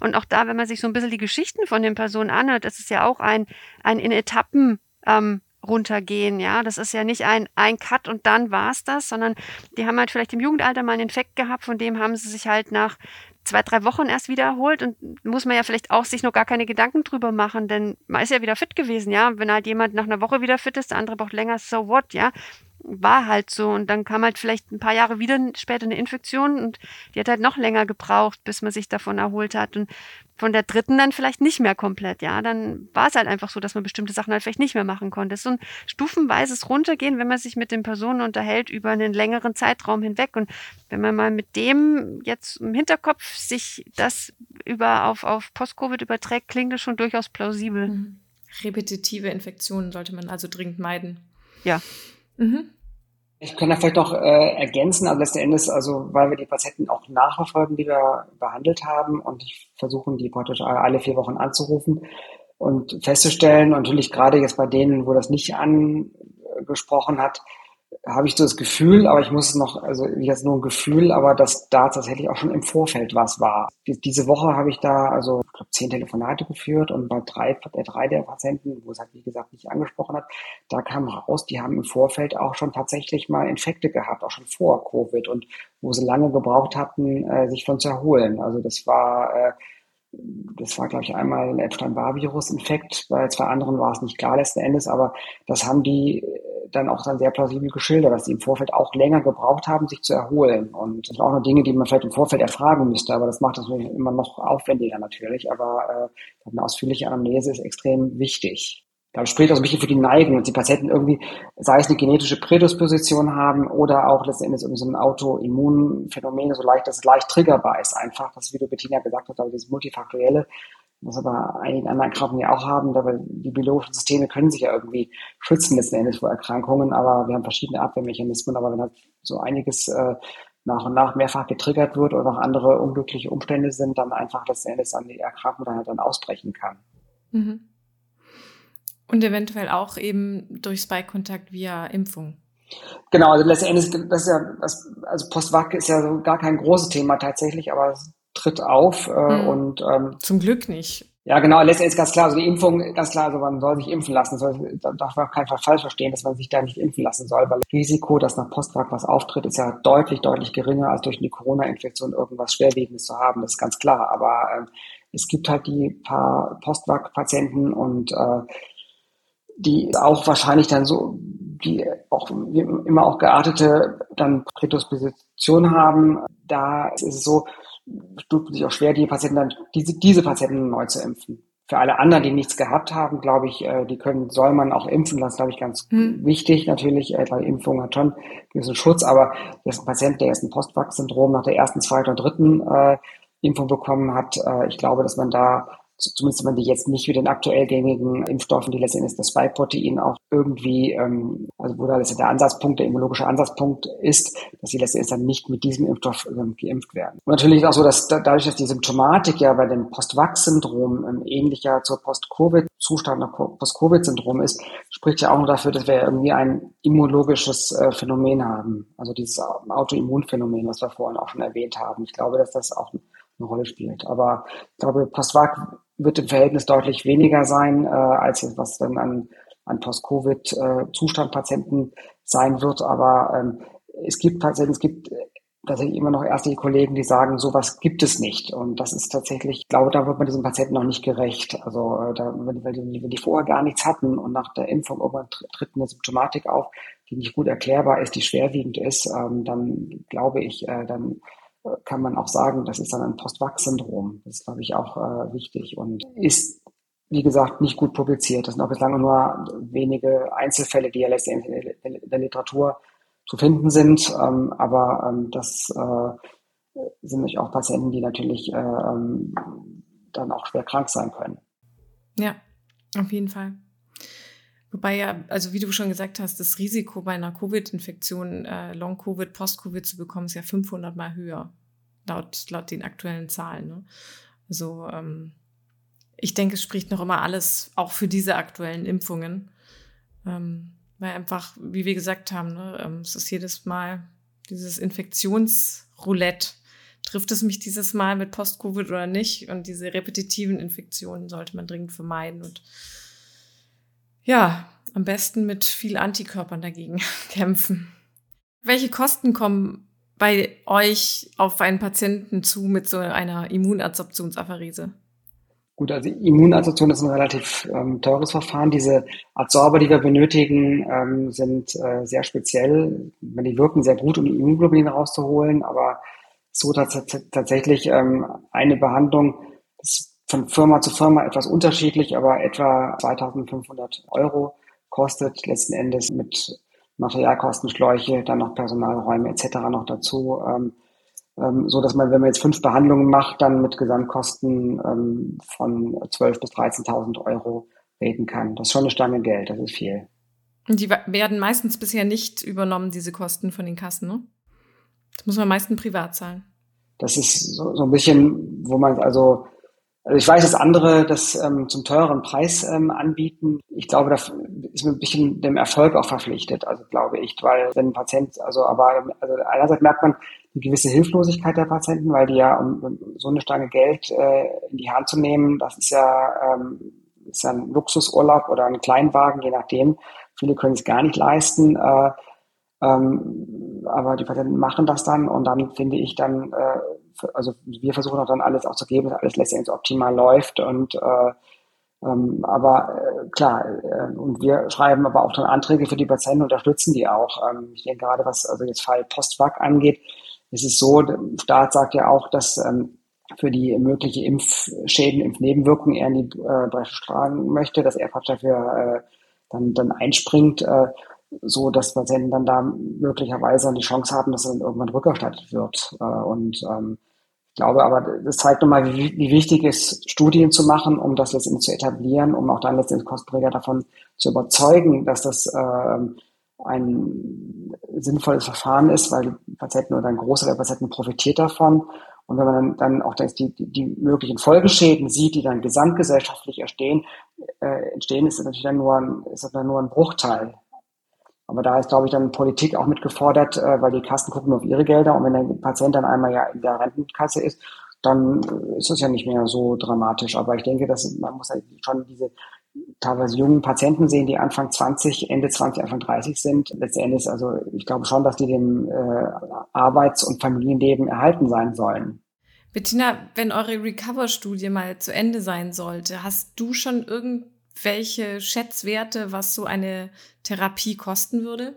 Und auch da, wenn man sich so ein bisschen die Geschichten von den Personen anhört, das ist ja auch ein, ein in Etappen ähm, runtergehen, ja. Das ist ja nicht ein, ein Cut und dann war's das, sondern die haben halt vielleicht im Jugendalter mal einen Infekt gehabt, von dem haben sie sich halt nach zwei, drei Wochen erst wiederholt und muss man ja vielleicht auch sich noch gar keine Gedanken drüber machen, denn man ist ja wieder fit gewesen, ja. Wenn halt jemand nach einer Woche wieder fit ist, der andere braucht länger, so what, ja war halt so. Und dann kam halt vielleicht ein paar Jahre wieder später eine Infektion und die hat halt noch länger gebraucht, bis man sich davon erholt hat. Und von der dritten dann vielleicht nicht mehr komplett, ja. Dann war es halt einfach so, dass man bestimmte Sachen halt vielleicht nicht mehr machen konnte. Es ist so ein stufenweises Runtergehen, wenn man sich mit den Personen unterhält über einen längeren Zeitraum hinweg. Und wenn man mal mit dem jetzt im Hinterkopf sich das über auf, auf Post-Covid überträgt, klingt das schon durchaus plausibel. Mhm. Repetitive Infektionen sollte man also dringend meiden. Ja, Mhm. Ich kann da vielleicht noch äh, ergänzen, also letzten Endes, also weil wir die Patienten auch nachverfolgen, die wir behandelt haben und ich versuchen, die praktisch alle vier Wochen anzurufen und festzustellen, und natürlich gerade jetzt bei denen, wo das nicht angesprochen hat, habe ich so das Gefühl, aber ich muss es noch, also jetzt nur ein Gefühl, aber dass da tatsächlich auch schon im Vorfeld was war. Diese Woche habe ich da also ich glaube zehn Telefonate geführt und bei drei der drei der Patienten, wo es halt wie gesagt nicht angesprochen hat, da kam raus, die haben im Vorfeld auch schon tatsächlich mal Infekte gehabt, auch schon vor Covid und wo sie lange gebraucht hatten, äh, sich von zu erholen. Also das war äh, das war, glaube ich, einmal ein Epstein-Barr-Virus-Infekt, bei zwei anderen war es nicht klar letzten Endes, aber das haben die dann auch dann sehr plausibel geschildert, dass sie im Vorfeld auch länger gebraucht haben, sich zu erholen. Und das sind auch noch Dinge, die man vielleicht im Vorfeld erfragen müsste, aber das macht es immer noch aufwendiger natürlich. Aber äh, eine ausführliche Anamnese ist extrem wichtig. Da spricht auch so ein bisschen für die Neigung, dass die Patienten irgendwie, sei es eine genetische Prädisposition haben oder auch letztendlich irgendwie so ein Autoimmunphänomen, so leicht, dass es leicht triggerbar ist einfach. Das, wie du Bettina gesagt hast, aber dieses multifaktorielle, was wir bei einigen anderen Erkrankungen ja auch haben, aber die biologischen Systeme können sich ja irgendwie schützen letzten Endes vor Erkrankungen, aber wir haben verschiedene Abwehrmechanismen, aber wenn halt so einiges äh, nach und nach mehrfach getriggert wird oder noch andere unglückliche Umstände sind, dann einfach letzten Endes dann die Erkrankung dann halt dann ausbrechen kann. Mhm. Und eventuell auch eben durch Spike-Kontakt via Impfung. Genau, also letztendlich, das ist ja, das, also Postvac ist ja so gar kein großes Thema tatsächlich, aber es tritt auf äh, mhm. und ähm, zum Glück nicht. Ja, genau, letztendlich ist ganz klar, also die Impfung, ganz klar, also man soll sich impfen lassen, soll, da darf man auf keinen Fall falsch verstehen, dass man sich da nicht impfen lassen soll, weil das Risiko, dass nach Postvac was auftritt, ist ja deutlich, deutlich geringer, als durch eine Corona-Infektion irgendwas Schwerwiegendes zu haben, das ist ganz klar, aber ähm, es gibt halt die paar Postvac-Patienten und äh, die auch wahrscheinlich dann so, die auch immer auch geartete dann Prädisposition haben. Da ist es so, tut sich auch schwer, die Patienten dann, diese, diese Patienten neu zu impfen. Für alle anderen, die nichts gehabt haben, glaube ich, äh, die können, soll man auch impfen. Das ist, glaube ich, ganz hm. wichtig natürlich, äh, weil Impfung hat schon gewissen Schutz. Aber das ein Patient, der ist ein Postwachs-Syndrom nach der ersten, zweiten oder dritten äh, Impfung bekommen hat. Äh, ich glaube, dass man da zumindest wenn die jetzt nicht mit den aktuell gängigen Impfstoffen, die letztendlich das Spike-Protein auch irgendwie, ähm, also wo da das der Ansatzpunkt, der immunologische Ansatzpunkt ist, dass sie letztendlich dann nicht mit diesem Impfstoff ähm, geimpft werden. Und natürlich ist auch so, dass da, dadurch, dass die Symptomatik ja bei dem Post-Vax-Syndrom ähm, ähnlicher zur Post-Covid-Zustand, Post-Covid-Syndrom ist, spricht ja auch nur dafür, dass wir irgendwie ein immunologisches äh, Phänomen haben. Also dieses Autoimmunphänomen, was wir vorhin auch schon erwähnt haben. Ich glaube, dass das auch eine Rolle spielt. Aber ich glaube, Postvac wird im Verhältnis deutlich weniger sein, äh, als was dann an, an Post-Covid-Zustand-Patienten sein wird. Aber ähm, es gibt Patienten, es gibt tatsächlich immer noch ärztliche Kollegen, die sagen, sowas gibt es nicht. Und das ist tatsächlich, ich glaube, da wird man diesen Patienten noch nicht gerecht. Also äh, da, wenn, die, wenn die vorher gar nichts hatten und nach der Impfung irgendwann tritt eine Symptomatik auf, die nicht gut erklärbar ist, die schwerwiegend ist, ähm, dann glaube ich, äh, dann kann man auch sagen, das ist dann ein Post-Vax-Syndrom. Das ist, glaube ich, auch äh, wichtig und ist, wie gesagt, nicht gut publiziert. Das sind auch bislang nur wenige Einzelfälle, die ja letztendlich in der Literatur zu finden sind. Ähm, aber ähm, das äh, sind natürlich auch Patienten, die natürlich äh, ähm, dann auch schwer krank sein können. Ja, auf jeden Fall. Wobei ja, also wie du schon gesagt hast, das Risiko bei einer Covid-Infektion, äh, Long-Covid, Post-Covid zu bekommen, ist ja 500 mal höher, laut, laut den aktuellen Zahlen. Ne? Also ähm, ich denke, es spricht noch immer alles auch für diese aktuellen Impfungen. Ähm, weil einfach, wie wir gesagt haben, ne, ähm, es ist jedes Mal dieses Infektionsroulette. Trifft es mich dieses Mal mit Post-Covid oder nicht? Und diese repetitiven Infektionen sollte man dringend vermeiden. Und ja, am besten mit viel Antikörpern dagegen [laughs] kämpfen. Welche Kosten kommen bei euch auf einen Patienten zu mit so einer Immunadsorptionsapherese? Gut, also Immunadsorption ist ein relativ ähm, teures Verfahren. Diese Adsorber, die wir benötigen, ähm, sind äh, sehr speziell. Die wirken sehr gut, um die Immunglobulin rauszuholen, aber so tatsächlich ähm, eine Behandlung, von Firma zu Firma etwas unterschiedlich, aber etwa 2500 Euro kostet letzten Endes mit Materialkosten, Schläuche, dann noch Personalräume etc. noch dazu. Ähm, ähm, so dass man, wenn man jetzt fünf Behandlungen macht, dann mit Gesamtkosten ähm, von 12.000 bis 13.000 Euro reden kann. Das ist schon eine Stange Geld, das ist viel. Und die werden meistens bisher nicht übernommen, diese Kosten von den Kassen, ne? Das muss man meistens privat zahlen. Das ist so, so ein bisschen, wo man also also ich weiß, dass andere das ähm, zum teureren Preis ähm, anbieten. Ich glaube, da ist man ein bisschen dem Erfolg auch verpflichtet, also glaube ich, weil wenn ein Patient, also aber also einerseits merkt man eine gewisse Hilflosigkeit der Patienten, weil die ja, um, um so eine Stange Geld äh, in die Hand zu nehmen, das ist ja, ähm, ist ja ein Luxusurlaub oder ein Kleinwagen, je nachdem. Viele können es gar nicht leisten. Äh, ähm, aber die Patienten machen das dann und dann finde ich dann, äh, also wir versuchen auch dann alles auch zu geben, dass alles letztendlich optimal läuft und äh, ähm, aber äh, klar, äh, und wir schreiben aber auch dann Anträge für die Patienten, unterstützen die auch. Ähm, ich denke gerade, was also jetzt Fall Postvac angeht, ist es so, der Staat sagt ja auch, dass ähm, für die mögliche Impfschäden, Impfnebenwirkungen er in die äh, Bresche tragen möchte, dass er praktisch dafür äh, dann, dann einspringt. Äh, so dass Patienten dann da möglicherweise die Chance haben, dass er dann irgendwann rückerstattet wird. Äh, und ähm, glaube aber, das zeigt nochmal, wie, wie wichtig es ist, Studien zu machen, um das letztendlich zu etablieren, um auch dann letztendlich Kostenträger davon zu überzeugen, dass das äh, ein sinnvolles Verfahren ist, weil Patienten oder ein Großteil der Patienten profitiert davon. Und wenn man dann, dann auch die, die, die möglichen Folgeschäden sieht, die dann gesamtgesellschaftlich entstehen, äh, entstehen, ist das natürlich dann nur ein, ist das dann nur ein Bruchteil. Aber da ist, glaube ich, dann Politik auch mitgefordert, äh, weil die Kassen gucken nur auf ihre Gelder und wenn der Patient dann einmal ja in der Rentenkasse ist, dann ist es ja nicht mehr so dramatisch. Aber ich denke, dass man muss halt schon diese teilweise jungen Patienten sehen, die Anfang 20, Ende 20, Anfang 30 sind. Letztendlich, also ich glaube schon, dass die dem äh, Arbeits- und Familienleben erhalten sein sollen. Bettina, wenn eure Recover-Studie mal zu Ende sein sollte, hast du schon irgendwelche Schätzwerte, was so eine Therapie kosten würde?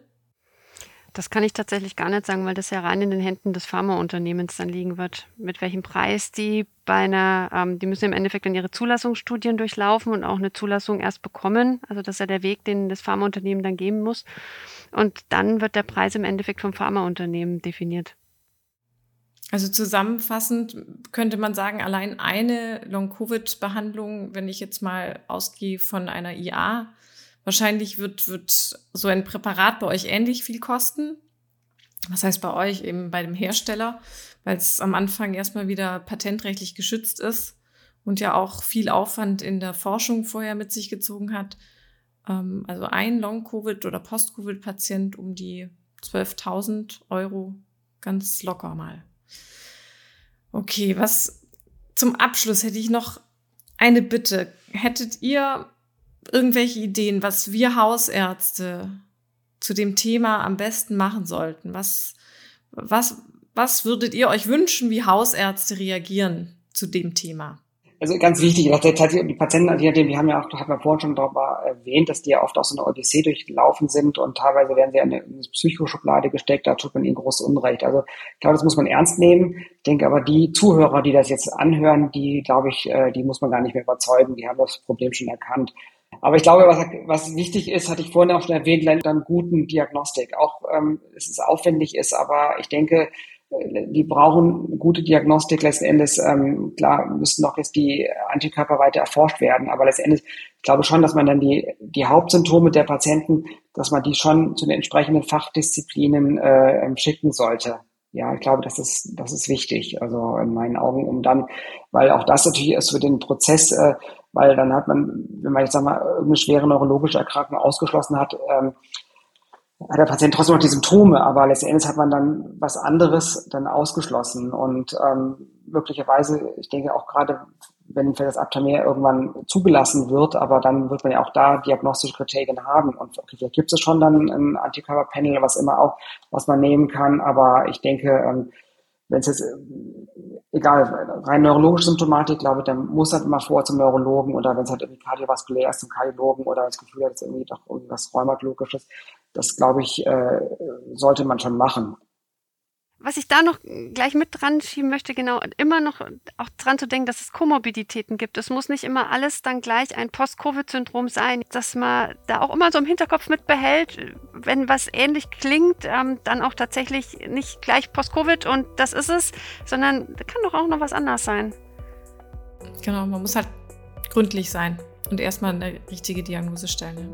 Das kann ich tatsächlich gar nicht sagen, weil das ja rein in den Händen des Pharmaunternehmens dann liegen wird. Mit welchem Preis die bei einer, ähm, die müssen im Endeffekt dann ihre Zulassungsstudien durchlaufen und auch eine Zulassung erst bekommen. Also das ist ja der Weg, den das Pharmaunternehmen dann geben muss. Und dann wird der Preis im Endeffekt vom Pharmaunternehmen definiert. Also zusammenfassend könnte man sagen, allein eine Long-Covid-Behandlung, wenn ich jetzt mal ausgehe von einer IA, Wahrscheinlich wird, wird so ein Präparat bei euch ähnlich viel kosten. Was heißt bei euch eben bei dem Hersteller, weil es am Anfang erstmal wieder patentrechtlich geschützt ist und ja auch viel Aufwand in der Forschung vorher mit sich gezogen hat. Ähm, also ein Long-Covid- oder Post-Covid-Patient um die 12.000 Euro ganz locker mal. Okay, was zum Abschluss hätte ich noch eine Bitte. Hättet ihr irgendwelche Ideen, was wir Hausärzte zu dem Thema am besten machen sollten? Was, was, was würdet ihr euch wünschen, wie Hausärzte reagieren zu dem Thema? Also ganz wichtig, die Patienten, die, die haben ja auch, haben wir vorhin schon darüber erwähnt, dass die ja oft auch so eine Odyssee durchlaufen sind und teilweise werden sie in eine Psychoschublade gesteckt, da tut man ihnen groß Unrecht. Also ich glaube, das muss man ernst nehmen. Ich denke aber, die Zuhörer, die das jetzt anhören, die, glaube ich, äh, die muss man gar nicht mehr überzeugen, die haben das Problem schon erkannt. Aber ich glaube, was, was wichtig ist, hatte ich vorhin auch schon erwähnt, dann guten Diagnostik. Auch ähm, es ist aufwendig ist, aber ich denke, die brauchen gute Diagnostik letzten Endes. Ähm, klar müssen noch jetzt die Antikörper weiter erforscht werden, aber letztendlich ich glaube schon, dass man dann die, die Hauptsymptome der Patienten, dass man die schon zu den entsprechenden Fachdisziplinen äh, schicken sollte. Ja, ich glaube, das ist, das ist wichtig, also in meinen Augen, um dann, weil auch das natürlich ist für den Prozess, äh, weil dann hat man, wenn man jetzt sag mal eine schwere neurologische Erkrankung ausgeschlossen hat, ähm, hat der Patient trotzdem noch die Symptome, aber letztendlich hat man dann was anderes dann ausgeschlossen. Und ähm, möglicherweise, ich denke auch gerade, wenn für das Aptamer irgendwann zugelassen wird, aber dann wird man ja auch da diagnostische Kriterien haben. Und okay, vielleicht gibt es schon dann ein Antikörperpanel, was immer auch, was man nehmen kann, aber ich denke, ähm, wenn es jetzt, egal, rein neurologische Symptomatik, glaube ich, dann muss halt immer vor zum Neurologen oder wenn es halt irgendwie kardiovaskulär ist, zum Kardiologen oder das Gefühl hat, es irgendwie doch irgendwas Rheumatologisches, das glaube ich, äh, sollte man schon machen. Was ich da noch gleich mit dran schieben möchte, genau, immer noch auch dran zu denken, dass es Komorbiditäten gibt. Es muss nicht immer alles dann gleich ein Post-Covid-Syndrom sein, dass man da auch immer so im Hinterkopf mitbehält, wenn was ähnlich klingt, ähm, dann auch tatsächlich nicht gleich Post-Covid und das ist es, sondern kann doch auch noch was anderes sein. Genau, man muss halt gründlich sein und erstmal eine richtige Diagnose stellen.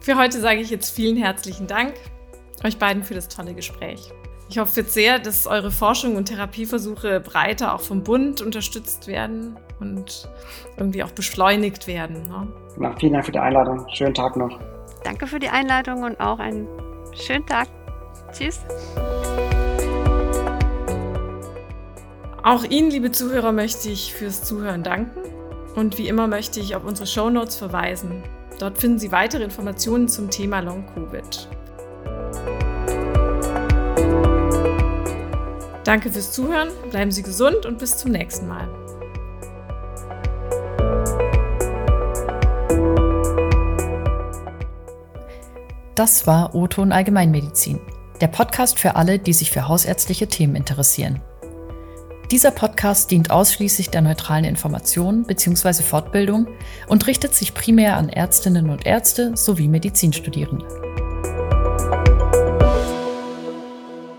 Für heute sage ich jetzt vielen herzlichen Dank euch beiden für das tolle Gespräch. Ich hoffe jetzt sehr, dass eure Forschung und Therapieversuche breiter auch vom Bund unterstützt werden und irgendwie auch beschleunigt werden. Ne? Na, vielen Dank für die Einladung. Schönen Tag noch. Danke für die Einladung und auch einen schönen Tag. Tschüss. Auch Ihnen, liebe Zuhörer, möchte ich fürs Zuhören danken. Und wie immer möchte ich auf unsere Shownotes verweisen. Dort finden Sie weitere Informationen zum Thema Long-Covid. Danke fürs Zuhören, bleiben Sie gesund und bis zum nächsten Mal. Das war O-Ton Allgemeinmedizin, der Podcast für alle, die sich für hausärztliche Themen interessieren. Dieser Podcast dient ausschließlich der neutralen Information bzw. Fortbildung und richtet sich primär an Ärztinnen und Ärzte sowie Medizinstudierende.